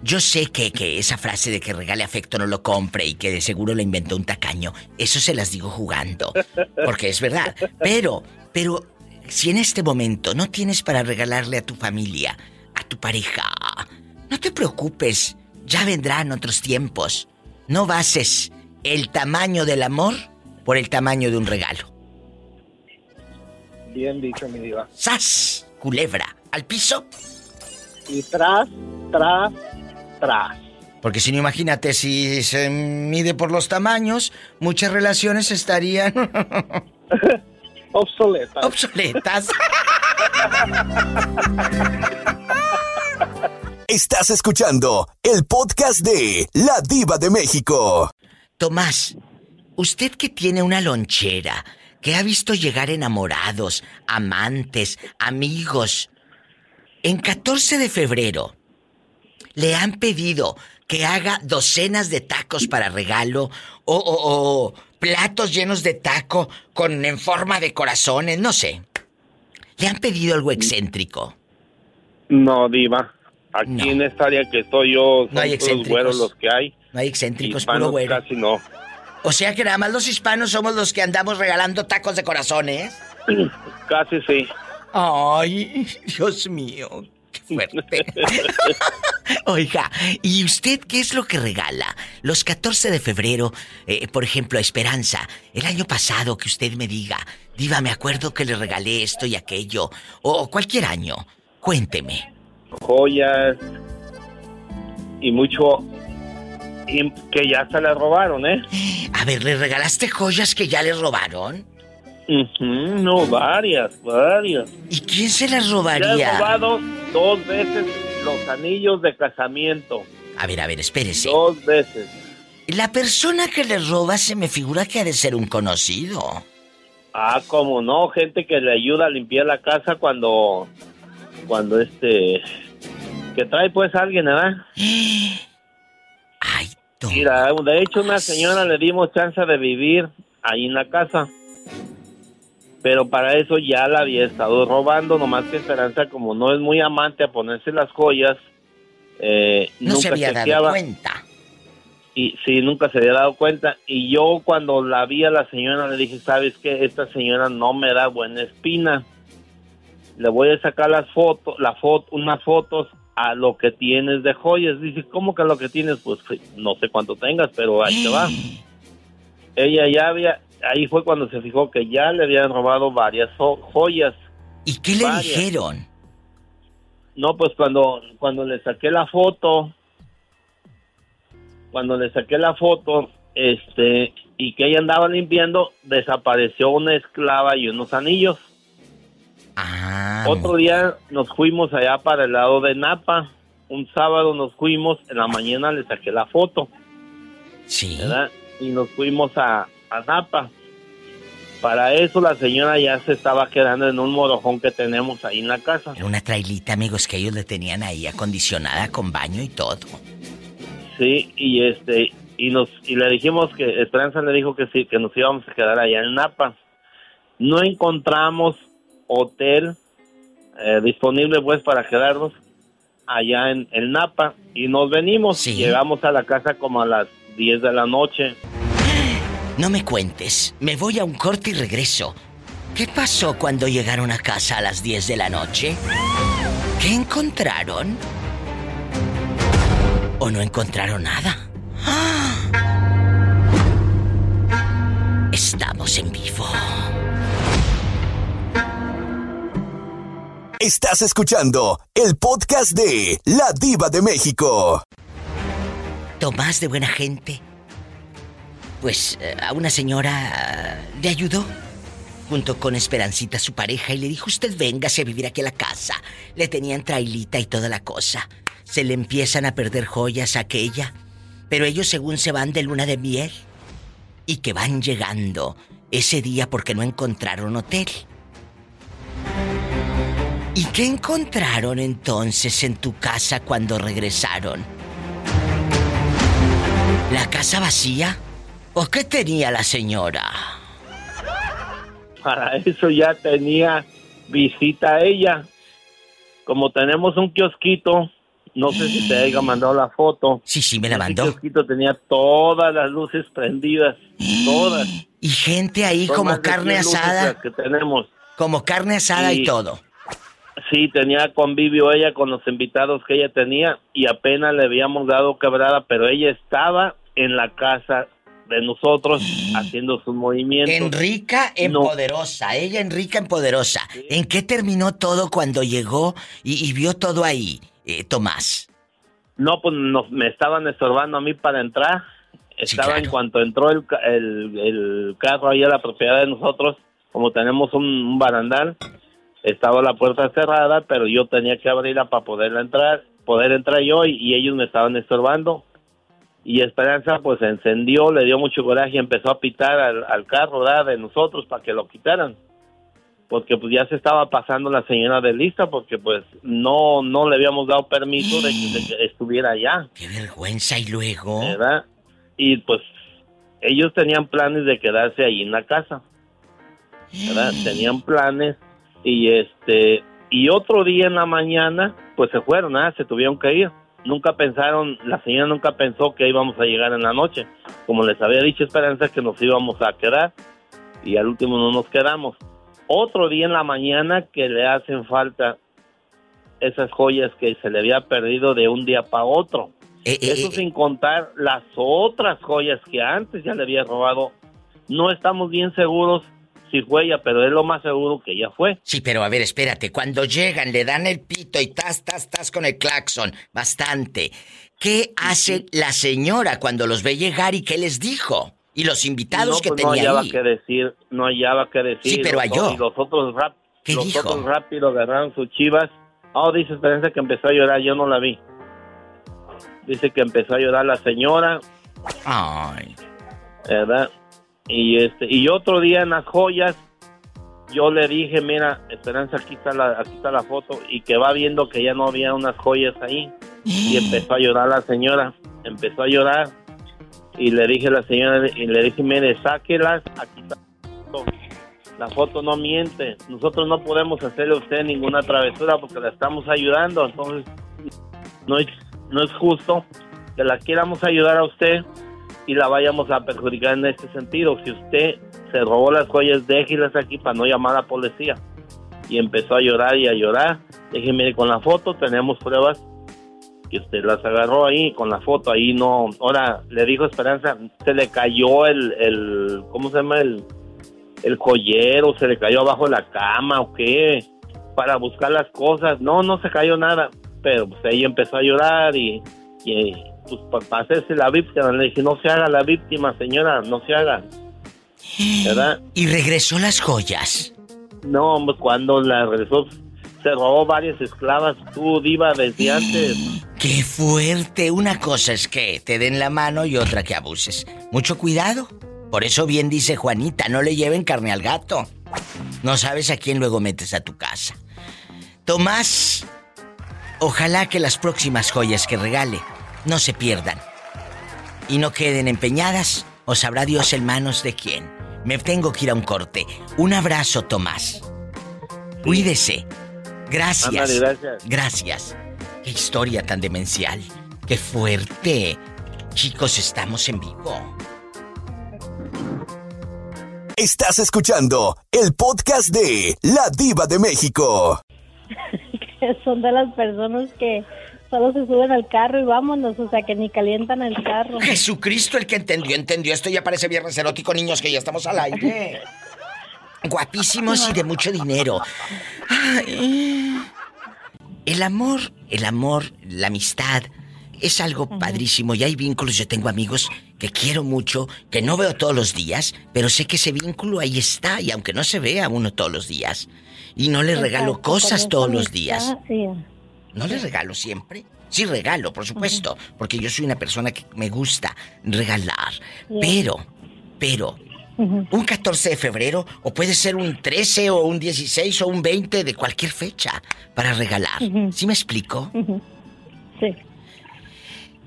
Yo sé que, que esa frase de que regale afecto no lo compre y que de seguro lo inventó un tacaño, eso se las digo jugando, porque es verdad. Pero, pero si en este momento no tienes para regalarle a tu familia, a tu pareja, no te preocupes, ya vendrán otros tiempos. No bases el tamaño del amor por el tamaño de un regalo. Bien dicho, mi diva. ¡Sas! Culebra, al piso. Y tras, tras, tras. Porque si no, imagínate, si se mide por los tamaños, muchas relaciones estarían... Obsoletas. Obsoletas. Estás escuchando el podcast de La Diva de México. Tomás, usted que tiene una lonchera, que ha visto llegar enamorados, amantes, amigos, en 14 de febrero, ¿le han pedido que haga docenas de tacos para regalo o, o platos llenos de taco con en forma de corazones, no sé. ¿Le han pedido algo excéntrico? No, diva. Aquí en esta área que estoy yo, no hay excéntricos. los que hay. No hay excéntricos, puro güero. Casi no. O sea que nada más los hispanos somos los que andamos regalando tacos de corazones. Casi sí. Ay, Dios mío. Qué fuerte. Oiga, ¿y usted qué es lo que regala? Los 14 de febrero, eh, por ejemplo, a Esperanza, el año pasado que usted me diga, Diva, me acuerdo que le regalé esto y aquello, o cualquier año, cuénteme. Joyas y mucho y que ya se le robaron, ¿eh? A ver, ¿le regalaste joyas que ya le robaron? no, varias, varias. ¿Y quién se las robaría? he robado dos veces los anillos de casamiento. A ver, a ver, espérese. Dos veces. La persona que le roba se me figura que ha de ser un conocido. Ah, como no, gente que le ayuda a limpiar la casa cuando cuando este que trae pues alguien, ¿verdad? Mira, de hecho una señora le dimos chance de vivir ahí en la casa. Pero para eso ya la había estado robando, nomás que Esperanza, como no es muy amante a ponerse las joyas, eh, no nunca se había dado cuenta. Y sí, nunca se había dado cuenta. Y yo cuando la vi a la señora le dije, ¿sabes qué? Esta señora no me da buena espina. Le voy a sacar las fotos, la foto, unas fotos a lo que tienes de joyas. Dice, ¿cómo que lo que tienes? Pues no sé cuánto tengas, pero ahí te va. Ella ya había, ahí fue cuando se fijó que ya le habían robado varias joyas. ¿Y qué le dijeron? No, pues cuando, cuando le saqué la foto, cuando le saqué la foto, este, y que ella andaba limpiando, desapareció una esclava y unos anillos. Ah. Otro día nos fuimos allá para el lado de Napa. Un sábado nos fuimos, en la mañana le saqué la foto. Sí. Y nos fuimos a, a Napa. Para eso la señora ya se estaba quedando en un morojón que tenemos ahí en la casa. Era una trailita, amigos, que ellos le tenían ahí acondicionada con baño y todo. Sí, y este y nos y le dijimos que Esperanza le dijo que sí, que nos íbamos a quedar allá en Napa. No encontramos hotel eh, disponible pues para quedarnos allá en el Napa y nos venimos. Llegamos a la casa como a las 10 de la noche. No me cuentes, me voy a un corte y regreso. ¿Qué pasó cuando llegaron a casa a las 10 de la noche? ¿Qué encontraron? ¿O no encontraron nada? Estamos en vivo. Estás escuchando el podcast de La Diva de México. Tomás de buena gente pues eh, a una señora le ayudó junto con Esperancita, su pareja, y le dijo, usted véngase a vivir aquí a la casa. Le tenían trailita y toda la cosa. Se le empiezan a perder joyas a aquella, pero ellos según se van de luna de miel y que van llegando ese día porque no encontraron hotel. ¿Y qué encontraron entonces en tu casa cuando regresaron? ¿La casa vacía? ¿O qué tenía la señora? Para eso ya tenía visita ella. Como tenemos un kiosquito, no sé si te haya mandado la foto. Sí, sí, me la mandó. El kiosquito tenía todas las luces prendidas, todas. Y gente ahí como carne asada. Que tenemos. Como carne asada y todo. Sí, tenía convivio ella con los invitados que ella tenía y apenas le habíamos dado quebrada, pero ella estaba en la casa de nosotros haciendo sus movimientos. Enrica empoderosa, ella Enrica empoderosa. ¿En qué terminó todo cuando llegó y, vio todo ahí, eh, Tomás? No, pues me estaban estorbando a mí para entrar. Estaba en cuanto entró el, el, carro ahí a la propiedad de nosotros, como tenemos un, barandal, estaba la puerta cerrada, pero yo tenía que abrirla para poder entrar, poder entrar yo y ellos me estaban estorbando y Esperanza pues se encendió, le dio mucho coraje y empezó a pitar al, carro de nosotros para que lo quitaran. Porque pues ya se estaba pasando la señora de lista porque pues no no le habíamos dado permiso de que, estuviera allá. Qué vergüenza y luego. ¿Verdad? Y pues ellos tenían planes de quedarse ahí en la casa. ¿Verdad? tenían planes y este y otro día en la mañana pues se fueron, ¿ah? se tuvieron que ir nunca pensaron, la señora nunca pensó que íbamos a llegar en la noche. Como les había dicho Esperanza que nos íbamos a quedar y al último no nos quedamos. Otro día en la mañana que le hacen falta esas joyas que se le había perdido de un día para otro. Eh, eh, Eso eh, sin contar las otras joyas que antes ya le había robado. No estamos bien seguros si fue ella, pero es lo más seguro que ella fue. Sí, pero a ver, espérate, cuando llegan, le dan el pito y tas, tas, tas con el claxon, bastante. ¿Qué hace la señora cuando los ve llegar y qué les dijo? Y los invitados que pues tenía no hallaba que decir, no hallaba que decir. Sí, pero halló. Y los otros, rap, ¿Qué los dijo? otros rápido agarraron sus chivas. Oh, dice Esperanza que empezó a llorar, yo no la vi. Dice que empezó a llorar la señora. Ay. ¿Verdad? Y este y otro día en las joyas yo le dije, mira, Esperanza, aquí está la, aquí está la foto y que va viendo que ya no había unas joyas ahí y empezó a llorar la señora, empezó a llorar y le dije a la señora y le dije, mire, sáquelas, aquí está la foto. La foto no miente, nosotros no podemos hacerle a usted ninguna travesura porque la estamos ayudando, entonces no es, no es justo que la queramos ayudar a usted y la vayamos a perjudicar en este sentido. Si usted se robó las joyas, déjelas aquí para no llamar a la policía. Y empezó a llorar y a llorar. Dije, mire, con la foto tenemos pruebas que usted las agarró ahí, con la foto ahí no. Ahora, le dijo Esperanza, se le cayó el, el ¿cómo se llama? El, el joyero, se le cayó abajo de la cama o qué, para buscar las cosas. No, no se cayó nada. Pero pues ella empezó a llorar y, y pues para hacerse la víctima, le dije, no se haga la víctima, señora, no se haga. ¿verdad? ¿Y regresó las joyas? No, cuando la regresó, se robó varias esclavas, tú, diva, desde antes. ¡Qué fuerte! Una cosa es que te den la mano y otra que abuses. Mucho cuidado. Por eso bien dice Juanita, no le lleven carne al gato. No sabes a quién luego metes a tu casa. Tomás, ojalá que las próximas joyas que regale no se pierdan y no queden empeñadas o sabrá Dios en manos de quién. Me tengo que ir a un corte. Un abrazo, Tomás. Cuídese. Gracias. gracias. Gracias. Qué historia tan demencial. Qué fuerte. Chicos, estamos en vivo. Estás escuchando el podcast de La Diva de México. Son de las personas que Solo se suben al carro y vámonos, o sea que ni calientan el carro. Jesucristo, el que entendió, entendió. Esto ya parece viernes erótico, niños, que ya estamos al aire. Guapísimos y de mucho dinero. El amor, el amor, la amistad, es algo padrísimo y hay vínculos. Yo tengo amigos que quiero mucho, que no veo todos los días, pero sé que ese vínculo ahí está y aunque no se vea uno todos los días. Y no le regalo cosas todos los días. ¿No le regalo siempre? Sí regalo, por supuesto, porque yo soy una persona que me gusta regalar. Pero, pero, un 14 de febrero, o puede ser un 13 o un 16 o un 20 de cualquier fecha para regalar. ¿Sí me explico? Sí.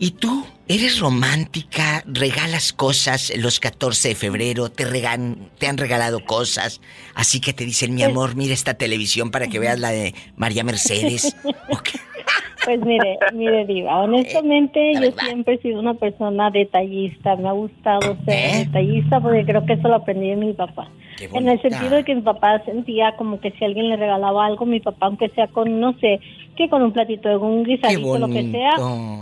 ¿Y tú eres romántica? ¿Regalas cosas los 14 de febrero? ¿Te, te han regalado cosas? Así que te dicen, mi amor, mira esta televisión para que veas la de María Mercedes. Pues mire, mire, Diva, honestamente yo siempre he sido una persona detallista. Me ha gustado ser ¿Eh? detallista porque creo que eso lo aprendí de mi papá. En el sentido de que mi papá sentía como que si alguien le regalaba algo, mi papá, aunque sea con, no sé, que con un platito de un guisadito, lo que sea,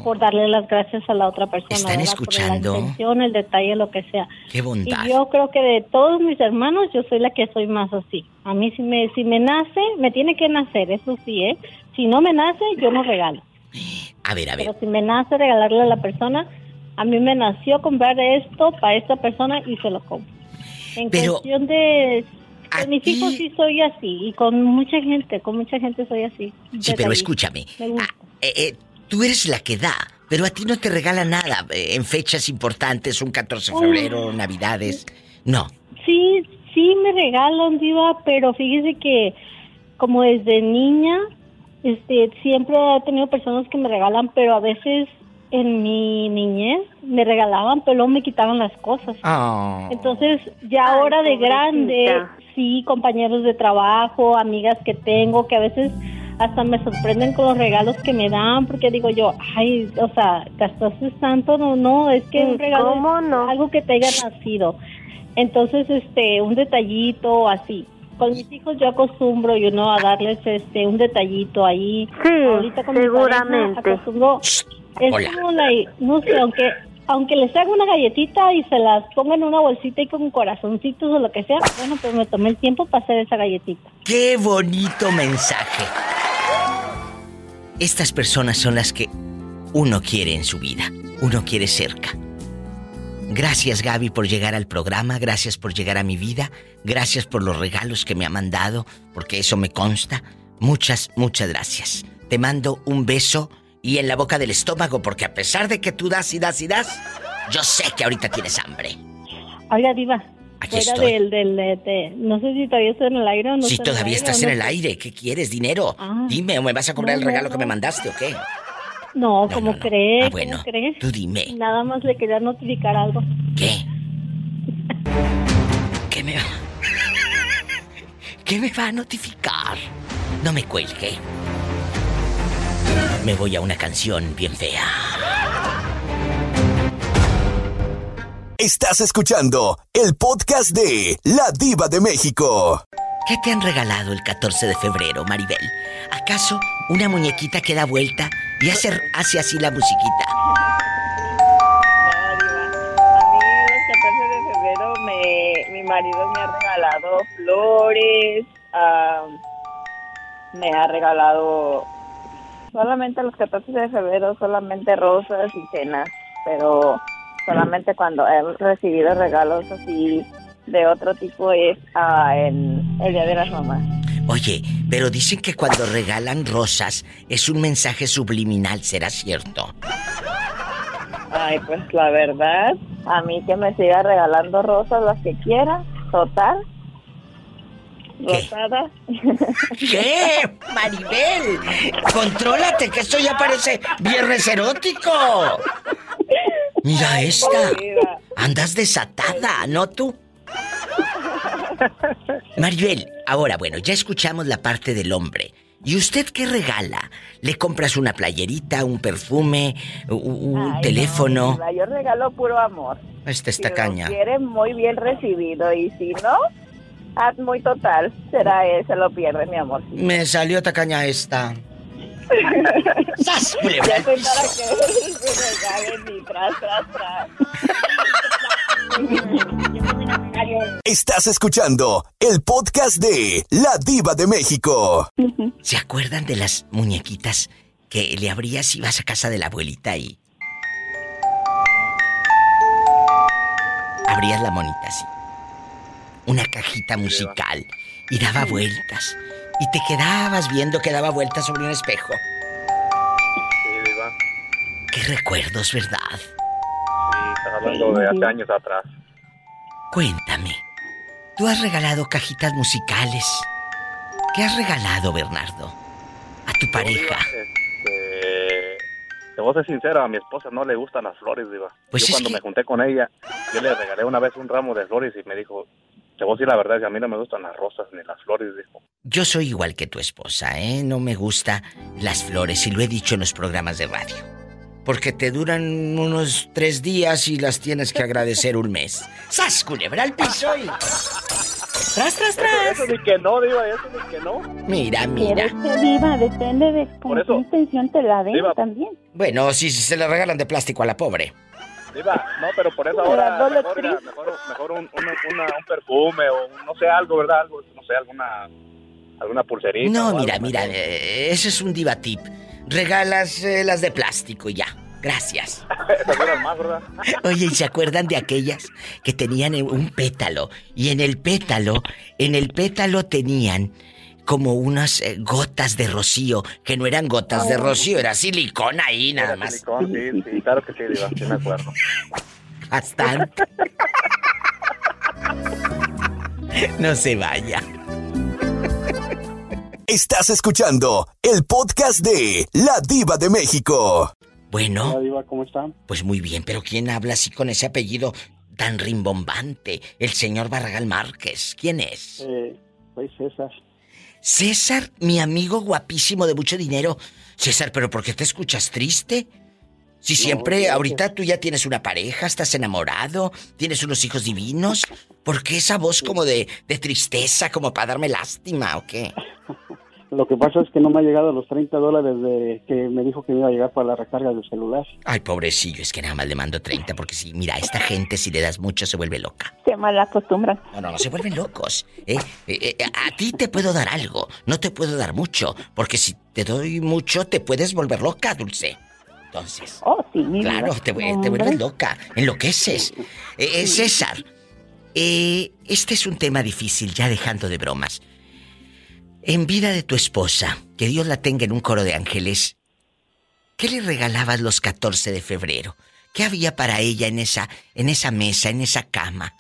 por darle las gracias a la otra persona. ¿Están escuchando? la intención, el detalle, lo que sea. Qué bondad. Y yo creo que de todos mis hermanos, yo soy la que soy más así. A mí si me, si me nace, me tiene que nacer, eso sí, ¿eh? Si no me nace, yo no regalo. A ver, a ver. Pero si me nace regalarle a la persona, a mí me nació comprar esto para esta persona y se lo compro. En cuestión de con mis hijos sí soy así y con mucha gente, con mucha gente soy así. Sí, pero escúchame. Ah, eh, eh, tú eres la que da, pero a ti no te regala nada eh, en fechas importantes, un 14 de febrero, Navidades. No. Sí, sí me regalan, diva, pero fíjese que como desde niña, este, siempre he tenido personas que me regalan, pero a veces en mi niñez me regalaban, pero luego me quitaban las cosas. Ah. Entonces, ya ahora de grande, sí, compañeros de trabajo, amigas que tengo, que a veces hasta me sorprenden con los regalos que me dan, porque digo yo, ay, o sea, gastaste tanto, no, no, es que un mm, regalo es algo que te haya nacido. Entonces, este, un detallito así. Con mis hijos yo acostumbro, yo no, a darles este un detallito ahí. Sí, Ahorita con seguramente. acostumbro es como la, no sé, aunque aunque les haga una galletita y se las ponga en una bolsita y con corazoncitos o lo que sea, bueno, pues me tomé el tiempo para hacer esa galletita. ¡Qué bonito mensaje! Estas personas son las que uno quiere en su vida, uno quiere cerca. Gracias Gaby por llegar al programa, gracias por llegar a mi vida, gracias por los regalos que me ha mandado, porque eso me consta. Muchas, muchas gracias. Te mando un beso y en la boca del estómago, porque a pesar de que tú das y das y das, yo sé que ahorita tienes hambre. Oiga, Diva. fuera del, del, no sé si todavía estoy en el aire o no. Sí, todavía estás en el aire. ¿Qué quieres? ¿Dinero? Ah. Dime, ¿o me vas a cobrar el regalo que me mandaste o qué? No, ¿cómo crees? Ah, bueno, crees? tú dime. Nada más le quería notificar algo. ¿Qué? ¿Qué me va? ¿Qué me va a notificar? No me cuelgue. Me voy a una canción bien fea. Estás escuchando el podcast de La Diva de México. ¿Qué te han regalado el 14 de febrero, Maribel? ¿Acaso una muñequita que da vuelta y hace, hace así la musiquita? No, Diva. A mí el 14 de febrero me, mi marido me ha regalado flores, me ha regalado solamente los 14 de febrero, solamente rosas y cenas, pero solamente cuando he recibido regalos así de otro tipo es uh, en el Día de las Mamás. Oye, pero dicen que cuando regalan rosas es un mensaje subliminal, ¿será cierto? Ay, pues la verdad, a mí que me siga regalando rosas las que quiera, total. Rosada. ¿Qué? Maribel, contrólate, que esto ya parece viernes erótico. Mira esta. Andas desatada, ¿no tú? Maribel, ahora bueno, ya escuchamos la parte del hombre. ¿Y usted qué regala? ¿Le compras una playerita, un perfume, un teléfono? yo regalo puro amor. Esta está caña. Si quiere muy bien recibido y si no, haz muy total. Será él, se lo pierde, mi amor. Me salió tacaña esta. ¡Sas! Ya para que se regalen tras, tras, tras. Estás escuchando el podcast de La Diva de México. ¿Se acuerdan de las muñequitas que le abrías y vas a casa de la abuelita y... Abrías la monita así. Una cajita musical y daba vueltas. Y te quedabas viendo que daba vueltas sobre un espejo. Sí, Diva. Qué recuerdos, ¿verdad? Sí, estás hablando de hace años atrás. Cuéntame, tú has regalado cajitas musicales. ¿Qué has regalado, Bernardo? A tu pareja. Este, te voy a ser a mi esposa no le gustan las flores, Diva. Pues yo cuando me junté con ella, yo le regalé una vez un ramo de flores y me dijo, te voy a decir la verdad, a mí no me gustan las rosas ni las flores, dijo. Yo soy igual que tu esposa, ¿eh? No me gustan las flores y lo he dicho en los programas de radio porque te duran unos tres días y las tienes que agradecer un mes. ¡Sas, culebra al piso y... ¡Tras, tras, tras! Eso, ni que no, Diva, eso ni que no. Mira, mira. que Diva, depende de con qué intención te la den también. Bueno, si, si se le regalan de plástico a la pobre. Diva, no, pero por eso ahora mejor, mejor, un, un, perfume o no sé, algo, ¿verdad? Algo, no sé, alguna, alguna pulserita. No, mira, mira, eh, ese es un diva tip regalas eh, las de plástico y ya. Gracias. Oye, ¿y se acuerdan de aquellas que tenían un pétalo? Y en el pétalo, en el pétalo tenían como unas eh, gotas de rocío, que no eran gotas de rocío, era silicona ahí nada más. Silicón, sí, sí, claro que sí, Diva, sí me acuerdo. Bastante. no se vaya. Estás escuchando el podcast de La Diva de México. Bueno. Hola, Diva, ¿cómo está? Pues muy bien, pero ¿quién habla así con ese apellido tan rimbombante? El señor Barragal Márquez. ¿Quién es? Eh, soy César. César, mi amigo guapísimo de mucho dinero. César, ¿pero por qué te escuchas triste? Si siempre, ahorita tú ya tienes una pareja, estás enamorado, tienes unos hijos divinos, ¿por qué esa voz como de, de tristeza, como para darme lástima o qué? Lo que pasa es que no me ha llegado los 30 dólares de que me dijo que me iba a llegar para la recarga del celular. Ay, pobrecillo, es que nada más le mando 30 porque si, mira, esta gente si le das mucho se vuelve loca. Se mal acostumbran. No, no, no, se vuelven locos. ¿eh? Eh, eh, a ti te puedo dar algo, no te puedo dar mucho, porque si te doy mucho te puedes volver loca, Dulce. Entonces. Oh, sí, Claro, te, te, vuelves loca, enloqueces. César, este es un tema difícil, ya dejando de bromas. En vida de tu esposa, que Dios la tenga en un coro de ángeles, ¿qué le regalabas los 14 de febrero? ¿Qué había para ella en esa, en esa mesa, en esa cama?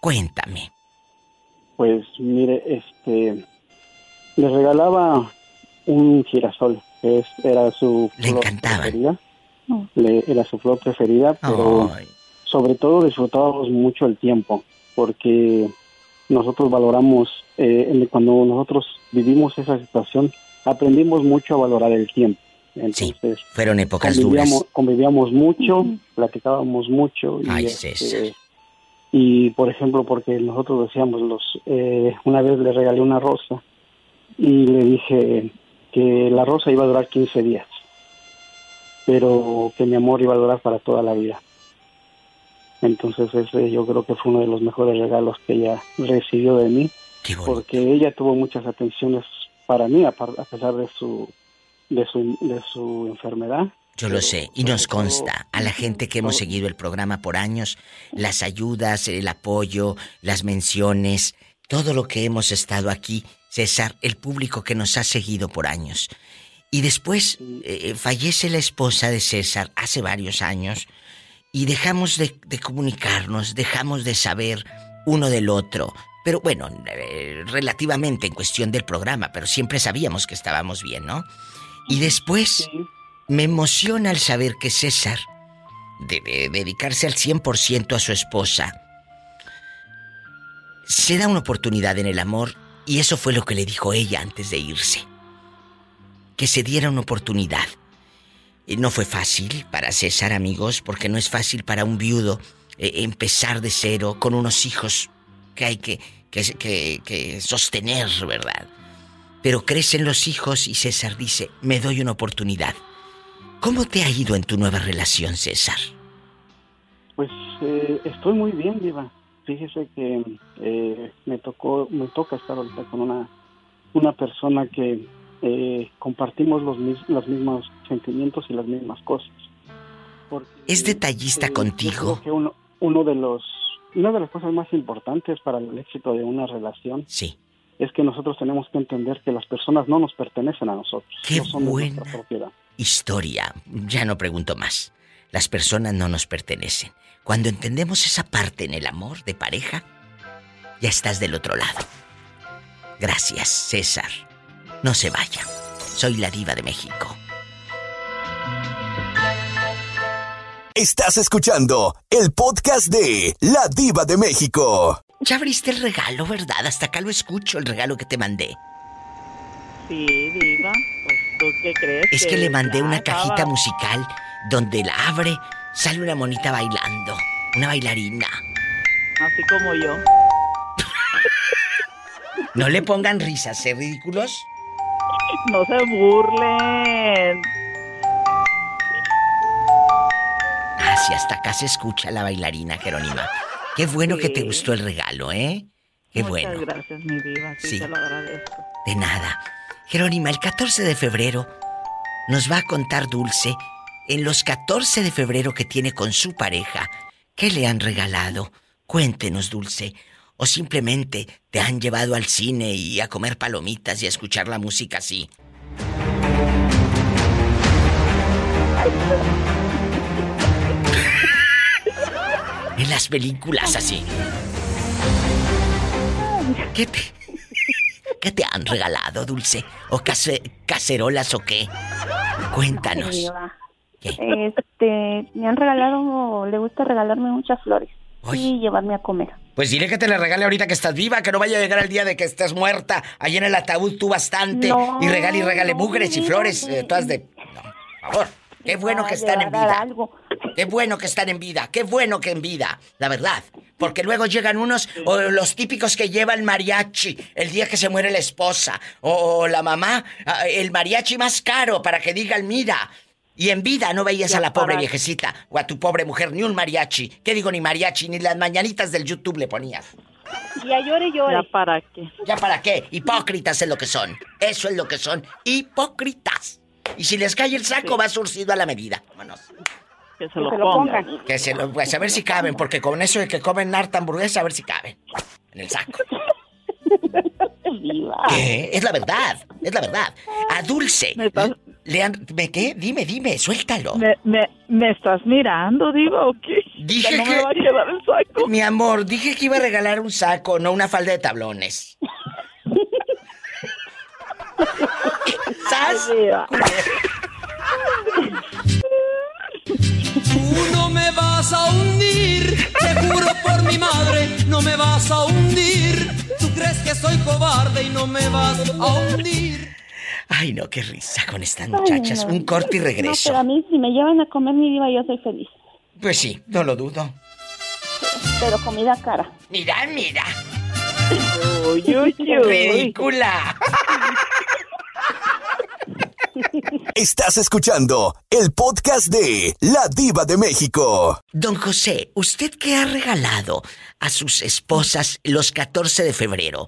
Cuéntame. Pues mire, este, le regalaba un girasol, que es, era su le flor preferida. Le, era su flor preferida, pero sobre todo disfrutábamos mucho el tiempo, porque nosotros valoramos, eh, cuando nosotros vivimos esa situación, aprendimos mucho a valorar el tiempo. Entonces, fueron épocas convivíamos, duras. Convivíamos mucho, platicábamos mucho. Y, Ay, este, y por ejemplo, porque nosotros decíamos, los eh, una vez le regalé una rosa y le dije que la rosa iba a durar 15 días, pero que mi amor iba a durar para toda la vida. Entonces ese yo creo que fue uno de los mejores regalos que ella recibió de mí, porque ella tuvo muchas atenciones para mí a, pesar de su de su, de su enfermedad. Yo lo sé, y nos consta a la gente que hemos seguido el programa por años, las ayudas, el apoyo, las menciones, todo lo que hemos estado aquí, César, el público que nos ha seguido por años. Y después eh, fallece la esposa de César hace varios años y dejamos de, comunicarnos, dejamos de saber uno del otro. Pero bueno, eh, relativamente en cuestión del programa, pero siempre sabíamos que estábamos bien, ¿no? Y después me emociona al saber que César debe dedicarse al 100% a su esposa. Se da una oportunidad en el amor y eso fue lo que le dijo ella antes de irse. Que se diera una oportunidad. Y no fue fácil para César, amigos, porque no es fácil para un viudo eh, empezar de cero con unos hijos que hay que, que, que sostener, ¿verdad? Pero crecen los hijos y César dice, me doy una oportunidad. ¿Cómo te ha ido en tu nueva relación, César? Pues eh, estoy muy bien, Diva. Fíjese que eh, me tocó, me toca estar ahorita con una, una persona que eh, compartimos los, los mismos sentimientos y las mismas cosas. ¿Es detallista contigo? que uno, uno de los, una de las cosas más importantes para el éxito de una relación sí. es que nosotros tenemos que entender que las personas no nos pertenecen a nosotros. Qué no son buena propiedad historia. Ya no pregunto más. Las personas no nos pertenecen. Cuando entendemos esa parte en el amor de pareja, ya estás del otro lado. Gracias, César. No se vaya. Soy la diva de México. Estás escuchando el podcast de La Diva de México. Ya abriste el regalo, ¿verdad? Hasta acá lo escucho, el regalo que te mandé. Sí, diva. ¿Tú qué crees? Es que, le mandé una cajita musical donde la abre, sale una monita bailando, una bailarina. Así como yo. no le pongan risas, ¿eh, ridículos? No se burlen. Ah, sí, hasta acá se escucha la bailarina, Jerónima. Qué bueno que te gustó el regalo, ¿eh? Qué Muchas bueno. gracias, mi vida. Sí, te lo agradezco. De nada. Jerónima, el 14 de febrero nos va a contar Dulce en los 14 de febrero que tiene con su pareja. ¿Qué le han regalado? Cuéntenos, Dulce. O simplemente te han llevado al cine y a comer palomitas y a escuchar la música así. en las películas así. ¿Qué te, ¿Qué te han regalado, Dulce? ¿O cacerolas o qué? Cuéntanos. Este, me han regalado, le gusta regalarme muchas flores y llevarme a comer. Pues dile que te le regale ahorita que estás viva, que no vaya a llegar el día de que estés muerta. Ahí en el ataúd tú bastante. y regale y regale mugres y flores, eh, todas de... No, por favor. Qué bueno que están en vida. Qué bueno que están en vida. Qué bueno que en vida. La verdad. Porque luego llegan unos, o los típicos que llevan mariachi el día que se muere la esposa. O la mamá, ah, el mariachi más caro para que digan, mira. Y en vida no veías a la pobre viejecita o a tu pobre mujer ni un mariachi. ¿Qué digo ni mariachi? Ni las mañanitas del YouTube le ponías. Ya llore, llore. ¿Ya para qué? ¿Ya para qué? Hipócritas es lo que son. Eso es lo que son. Hipócritas. Y si les cae el saco, va surcido a la medida. Vámonos. Que se lo, pongan. Que se lo, pues a ver si caben, porque con eso de que comen harta hamburguesa, a ver si caben. En el saco. ¿Qué? Es la verdad, es la verdad. A Dulce. ¿Me, ¿Le han, ¿me qué? Dime, dime, suéltalo. ¿Me, me, estás mirando, digo, o qué? Dije no que... me va a quedar el saco. Mi amor, dije que iba a regalar un saco, no una falda de tablones. ¿Sas? Tú no me vas a hundir, te juro por mi madre, no me vas a hundir. Tú crees que soy cobarde y no me vas a hundir. Ay, no, qué risa con estas muchachas. Ay, no. Un corte y No, regreso. pero a mí si me llevan a comer mi diva yo soy feliz. Pues sí, no lo dudo. Pero comida cara. Mira, mira. Uy, uy, uy. Ridícula. Estás escuchando el podcast de La Diva de México. Don José, ¿usted qué ha regalado a sus esposas los 14 de febrero?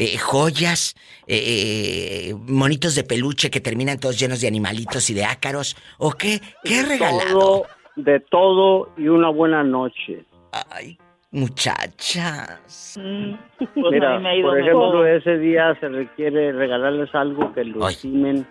Eh, joyas, eh, monitos de peluche que terminan todos llenos de animalitos y de ácaros. ¿O qué? ¿Qué regalado? Todo, de todo y una buena noche. Ay, muchachas. Pues Mira, a mí me ha ido por ejemplo, mejor. ese día se requiere regalarles algo que lo estimen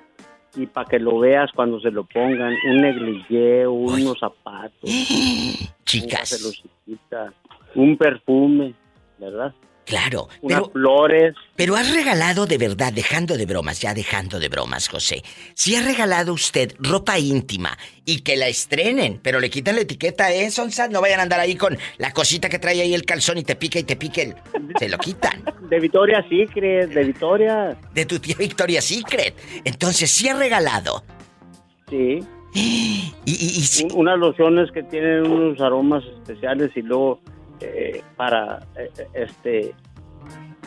y para que lo veas cuando se lo pongan, un negligé, unos zapatos, Chicas. una un perfume, ¿verdad? Claro, Unas pero, flores. pero has regalado de verdad, dejando de bromas, ya dejando de bromas, José. Si ha regalado usted ropa íntima y que la estrenen, pero le quitan la etiqueta, ¿eh, Sonsa? No vayan a andar ahí con la cosita que trae ahí el calzón y te pica y te pique el... Se lo quitan. De Victoria Secret, de Victoria. De tu tía Victoria Secret. Entonces, sí ha regalado. Sí. Y, y, y Un- unas lociones que tienen unos aromas especiales y luego eh, para eh, eh, este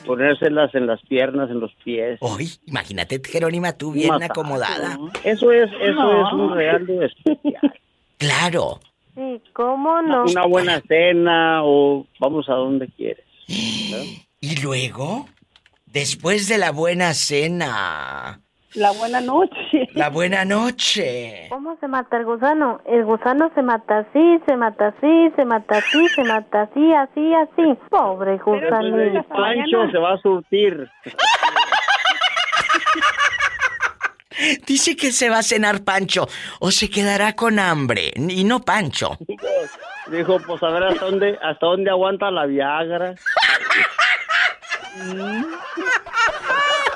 ponérselas en las piernas, en los pies. Hoy, imagínate, Jerónima, tú bien acomodada. Eso es, eso No. es un regalo especial. Claro. Sí, ¿cómo no? Una buena cena o vamos a donde quieres. Y luego, después de la buena cena, La buena noche. la buena noche. ¿Cómo se mata el gusano? El gusano se mata así, se mata así, se mata así, se mata así, así, así. Pobre El gusanito. Pancho se va a surtir. Dice que se va a cenar Pancho o se quedará con hambre. Y no Pancho. Dijo, pues a ver hasta dónde, hasta dónde aguanta la Viagra.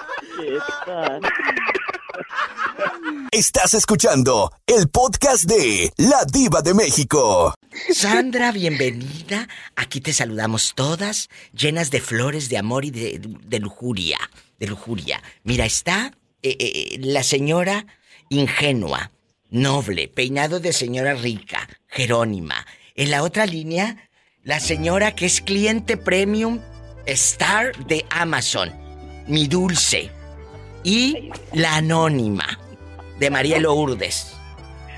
Estás escuchando el podcast de La Diva de México. Sandra, bienvenida. Aquí te saludamos todas, llenas de flores, de amor y de, lujuria. De lujuria. Mira, está eh, eh, la señora ingenua, noble, peinado de señora rica, Jerónima. En la otra línea, la señora que es cliente premium star de Amazon, mi dulce. Y la anónima, de Marielo Urdes.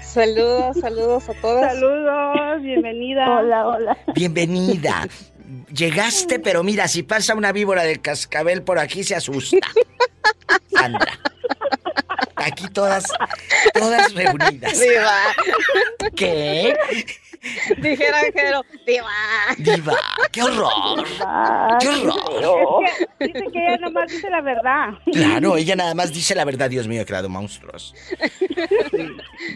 Saludos, saludos a todas. Saludos, bienvenida. Hola, hola. Bienvenida. Llegaste, pero mira, si pasa una víbora del cascabel por aquí se asusta. Sandra. Aquí todas, todas reunidas. ¿Qué? Dijera Jero, diva. Diva, qué horror. Qué horror. Es que dice que ella nomás dice la verdad. Claro, ella nada más dice la verdad, Dios mío, he creado monstruos.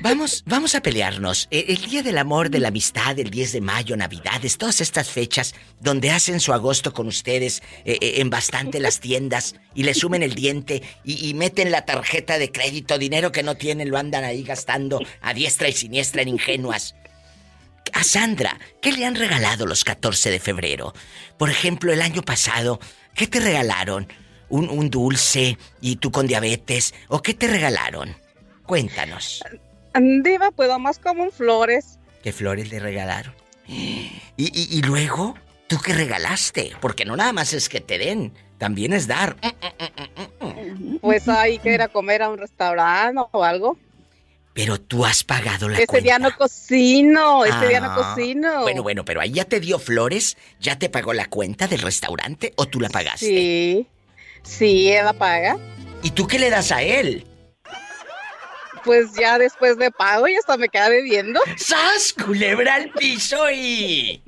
Vamos, vamos a pelearnos. Eh, El Día del Amor, de la Amistad, el 10 de mayo, Navidades, todas estas fechas donde hacen su agosto con ustedes eh, eh, en bastante las tiendas y le sumen el diente y, y meten la tarjeta de crédito, dinero que no tienen, lo andan ahí gastando a diestra y siniestra en ingenuas. A Sandra, ¿qué le han regalado los 14 de febrero? Por ejemplo, el año pasado, ¿qué te regalaron? ¿Un, un dulce y tú con diabetes? ¿O qué te regalaron? Cuéntanos. Diva, pues más como en flores. ¿Qué flores le regalaron? Y, y- y luego, ¿tú qué regalaste? Porque no nada más es que te den, también es dar. Pues ahí que ir a comer a un restaurante o algo. Pero tú has pagado la Ese cuenta. día no cocino, ese día no Ah, cocino. Bueno, bueno, pero ahí ya te dio flores, ya te pagó la cuenta del restaurante o tú la pagaste. Sí, sí, él la paga. ¿Y tú qué le das a él? Pues ya después de pago y hasta me queda bebiendo. ¡Sas! Culebra al piso y.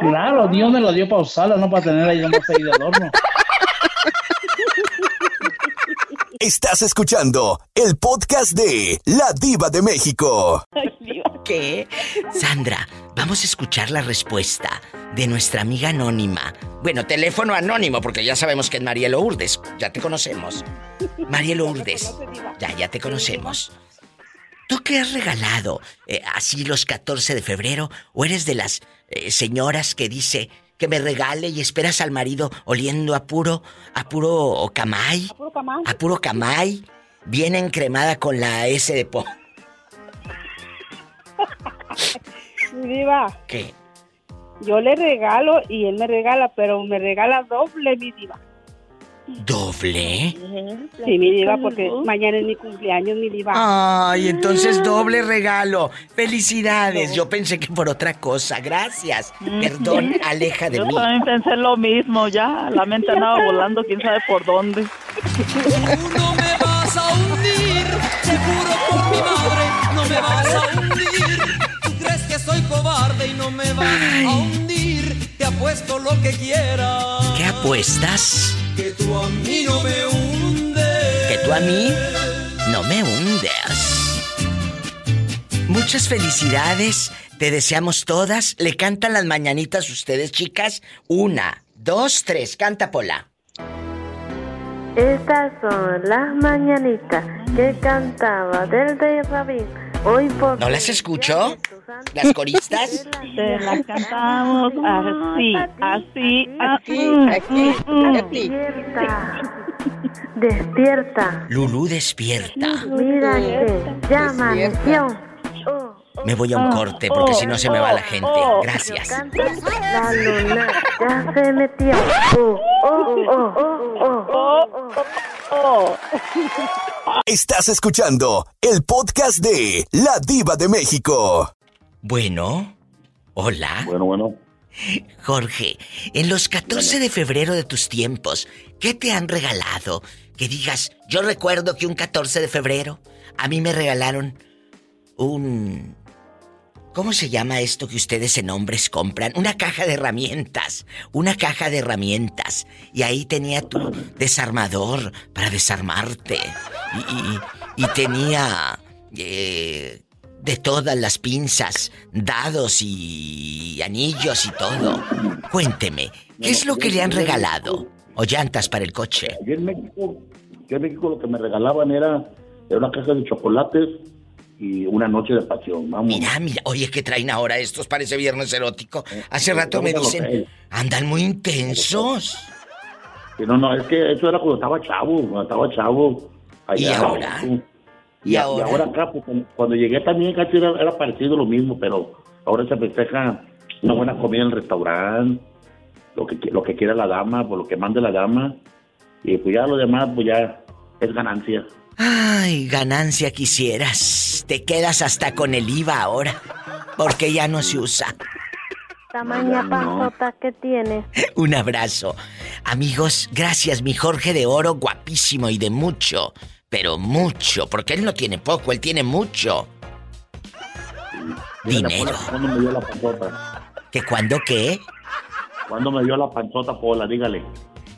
Claro, Dios me lo dio para usarlo, no para tener ahí ahí de adorno. Estás escuchando el podcast de La Diva de México. ¿Qué? Sandra, vamos a escuchar la respuesta de nuestra amiga anónima. Bueno, teléfono anónimo, porque ya sabemos que es Marielo Urdes. Ya te conocemos. Marielo Urdes. Ya, ya te conocemos. ¿Tú qué has regalado eh, así los 14 de febrero? ¿O eres de las eh, señoras que dice que me regale y esperas al marido oliendo a puro, a puro camay? A puro camay. A puro camay. Bien encremada con la S de po. Diva. ¿Qué? Yo le regalo y él me regala, pero me regala doble, mi diva. ¿Doble? Sí, mi diva, porque mañana es mi cumpleaños, mi diva. Ay, entonces doble regalo. Felicidades. Yo pensé que por otra cosa. Gracias. Perdón, aleja de Yo mí. también pensé lo mismo, ya. La mente andaba volando, quién sabe por dónde. No me vas a hundir, te juro por mi madre, no me vas a hundir. Tú crees que soy cobarde y no me vas a hundir. Te apuesto lo que quieras. ¿Qué apuestas? Que tú a mí no me hundes. Que tú a mí no me hundes. Muchas felicidades. Te deseamos todas. ¿Le cantan las mañanitas ustedes, chicas? Una, dos, tres. Canta, Pola. Estas son las mañanitas que cantaba del rey Rabín. Hoy por ¿No las escucho? ¿Las coristas? Te las cantamos así, así, Aquí, aquí, aquí. Despierta. Despierta. Lulú despierta. Mira que ya amaneció. Me voy a un corte porque si no se me va la gente. Gracias. La luna ya se metió. Oh, oh, oh, oh, oh, oh, oh. Estás escuchando el podcast de La Diva de México. Bueno. Hola. Bueno, bueno. Jorge, en los 14 de febrero de tus tiempos, ¿qué te han regalado? Que digas, yo recuerdo que un 14 de febrero a mí me regalaron un... ¿Cómo se llama esto que ustedes en hombres compran? Una caja de herramientas. Una caja de herramientas. Y ahí tenía tu desarmador para desarmarte. Y, y- y tenía... eh, de todas las pinzas, dados y anillos y todo. Cuénteme, ¿qué es lo que le han regalado? ¿O llantas para el coche? Aquí en México, aquí en México lo que me regalaban era, era una caja de chocolates y una noche de pasión. Vamos. Mira, mira, oye, ¿qué traen ahora estos? Parece viernes erótico. Hace rato me dicen, andan muy intensos. Que no, no, es que eso era cuando estaba chavo, cuando estaba chavo. ¿Y ahora? Y, ¿Y a- ahora? y ahora acá, pues, cuando- llegué también casi era, era parecido lo mismo, pero ahora se festeja una buena comida en el restaurante, lo que, lo que quiera la dama, por lo que mande la dama, y pues ya lo demás, pues ya es ganancia. Ay, ganancia quisieras. Te quedas hasta con el IVA ahora. Porque ya no se usa. Tamaña panzota que tienes. Un abrazo. Amigos, gracias, mi Jorge de Oro, guapísimo y de mucho. Pero mucho, porque él no tiene poco, él tiene mucho. Dinero. ¿Cuándo me dio la panzota? ¿Que cuándo qué? ¿Cuándo me dio la panzota, Pola? Dígale.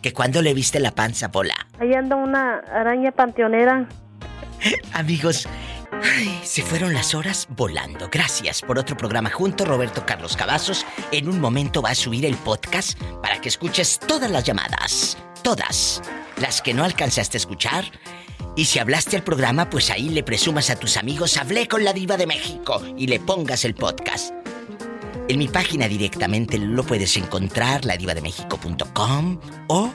¿Que cuándo le viste la panza, Pola? Ahí anda una araña panteonera. Amigos, ay, se fueron las horas volando. Gracias por otro programa junto, Roberto Carlos Cavazos. En un momento va a subir el podcast para que escuches todas las llamadas. Todas. Las que no alcanzaste a escuchar. Y si hablaste al programa, pues ahí le presumas a tus amigos, hablé con la diva de México y le pongas el podcast. En mi página directamente lo puedes encontrar, ladivademexico.com o,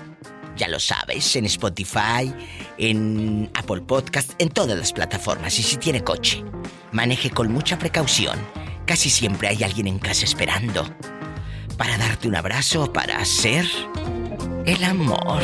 ya lo sabes, en Spotify, en Apple Podcast, en todas las plataformas. Y si tiene coche, maneje con mucha precaución. Casi siempre hay alguien en casa esperando para darte un abrazo para hacer el amor.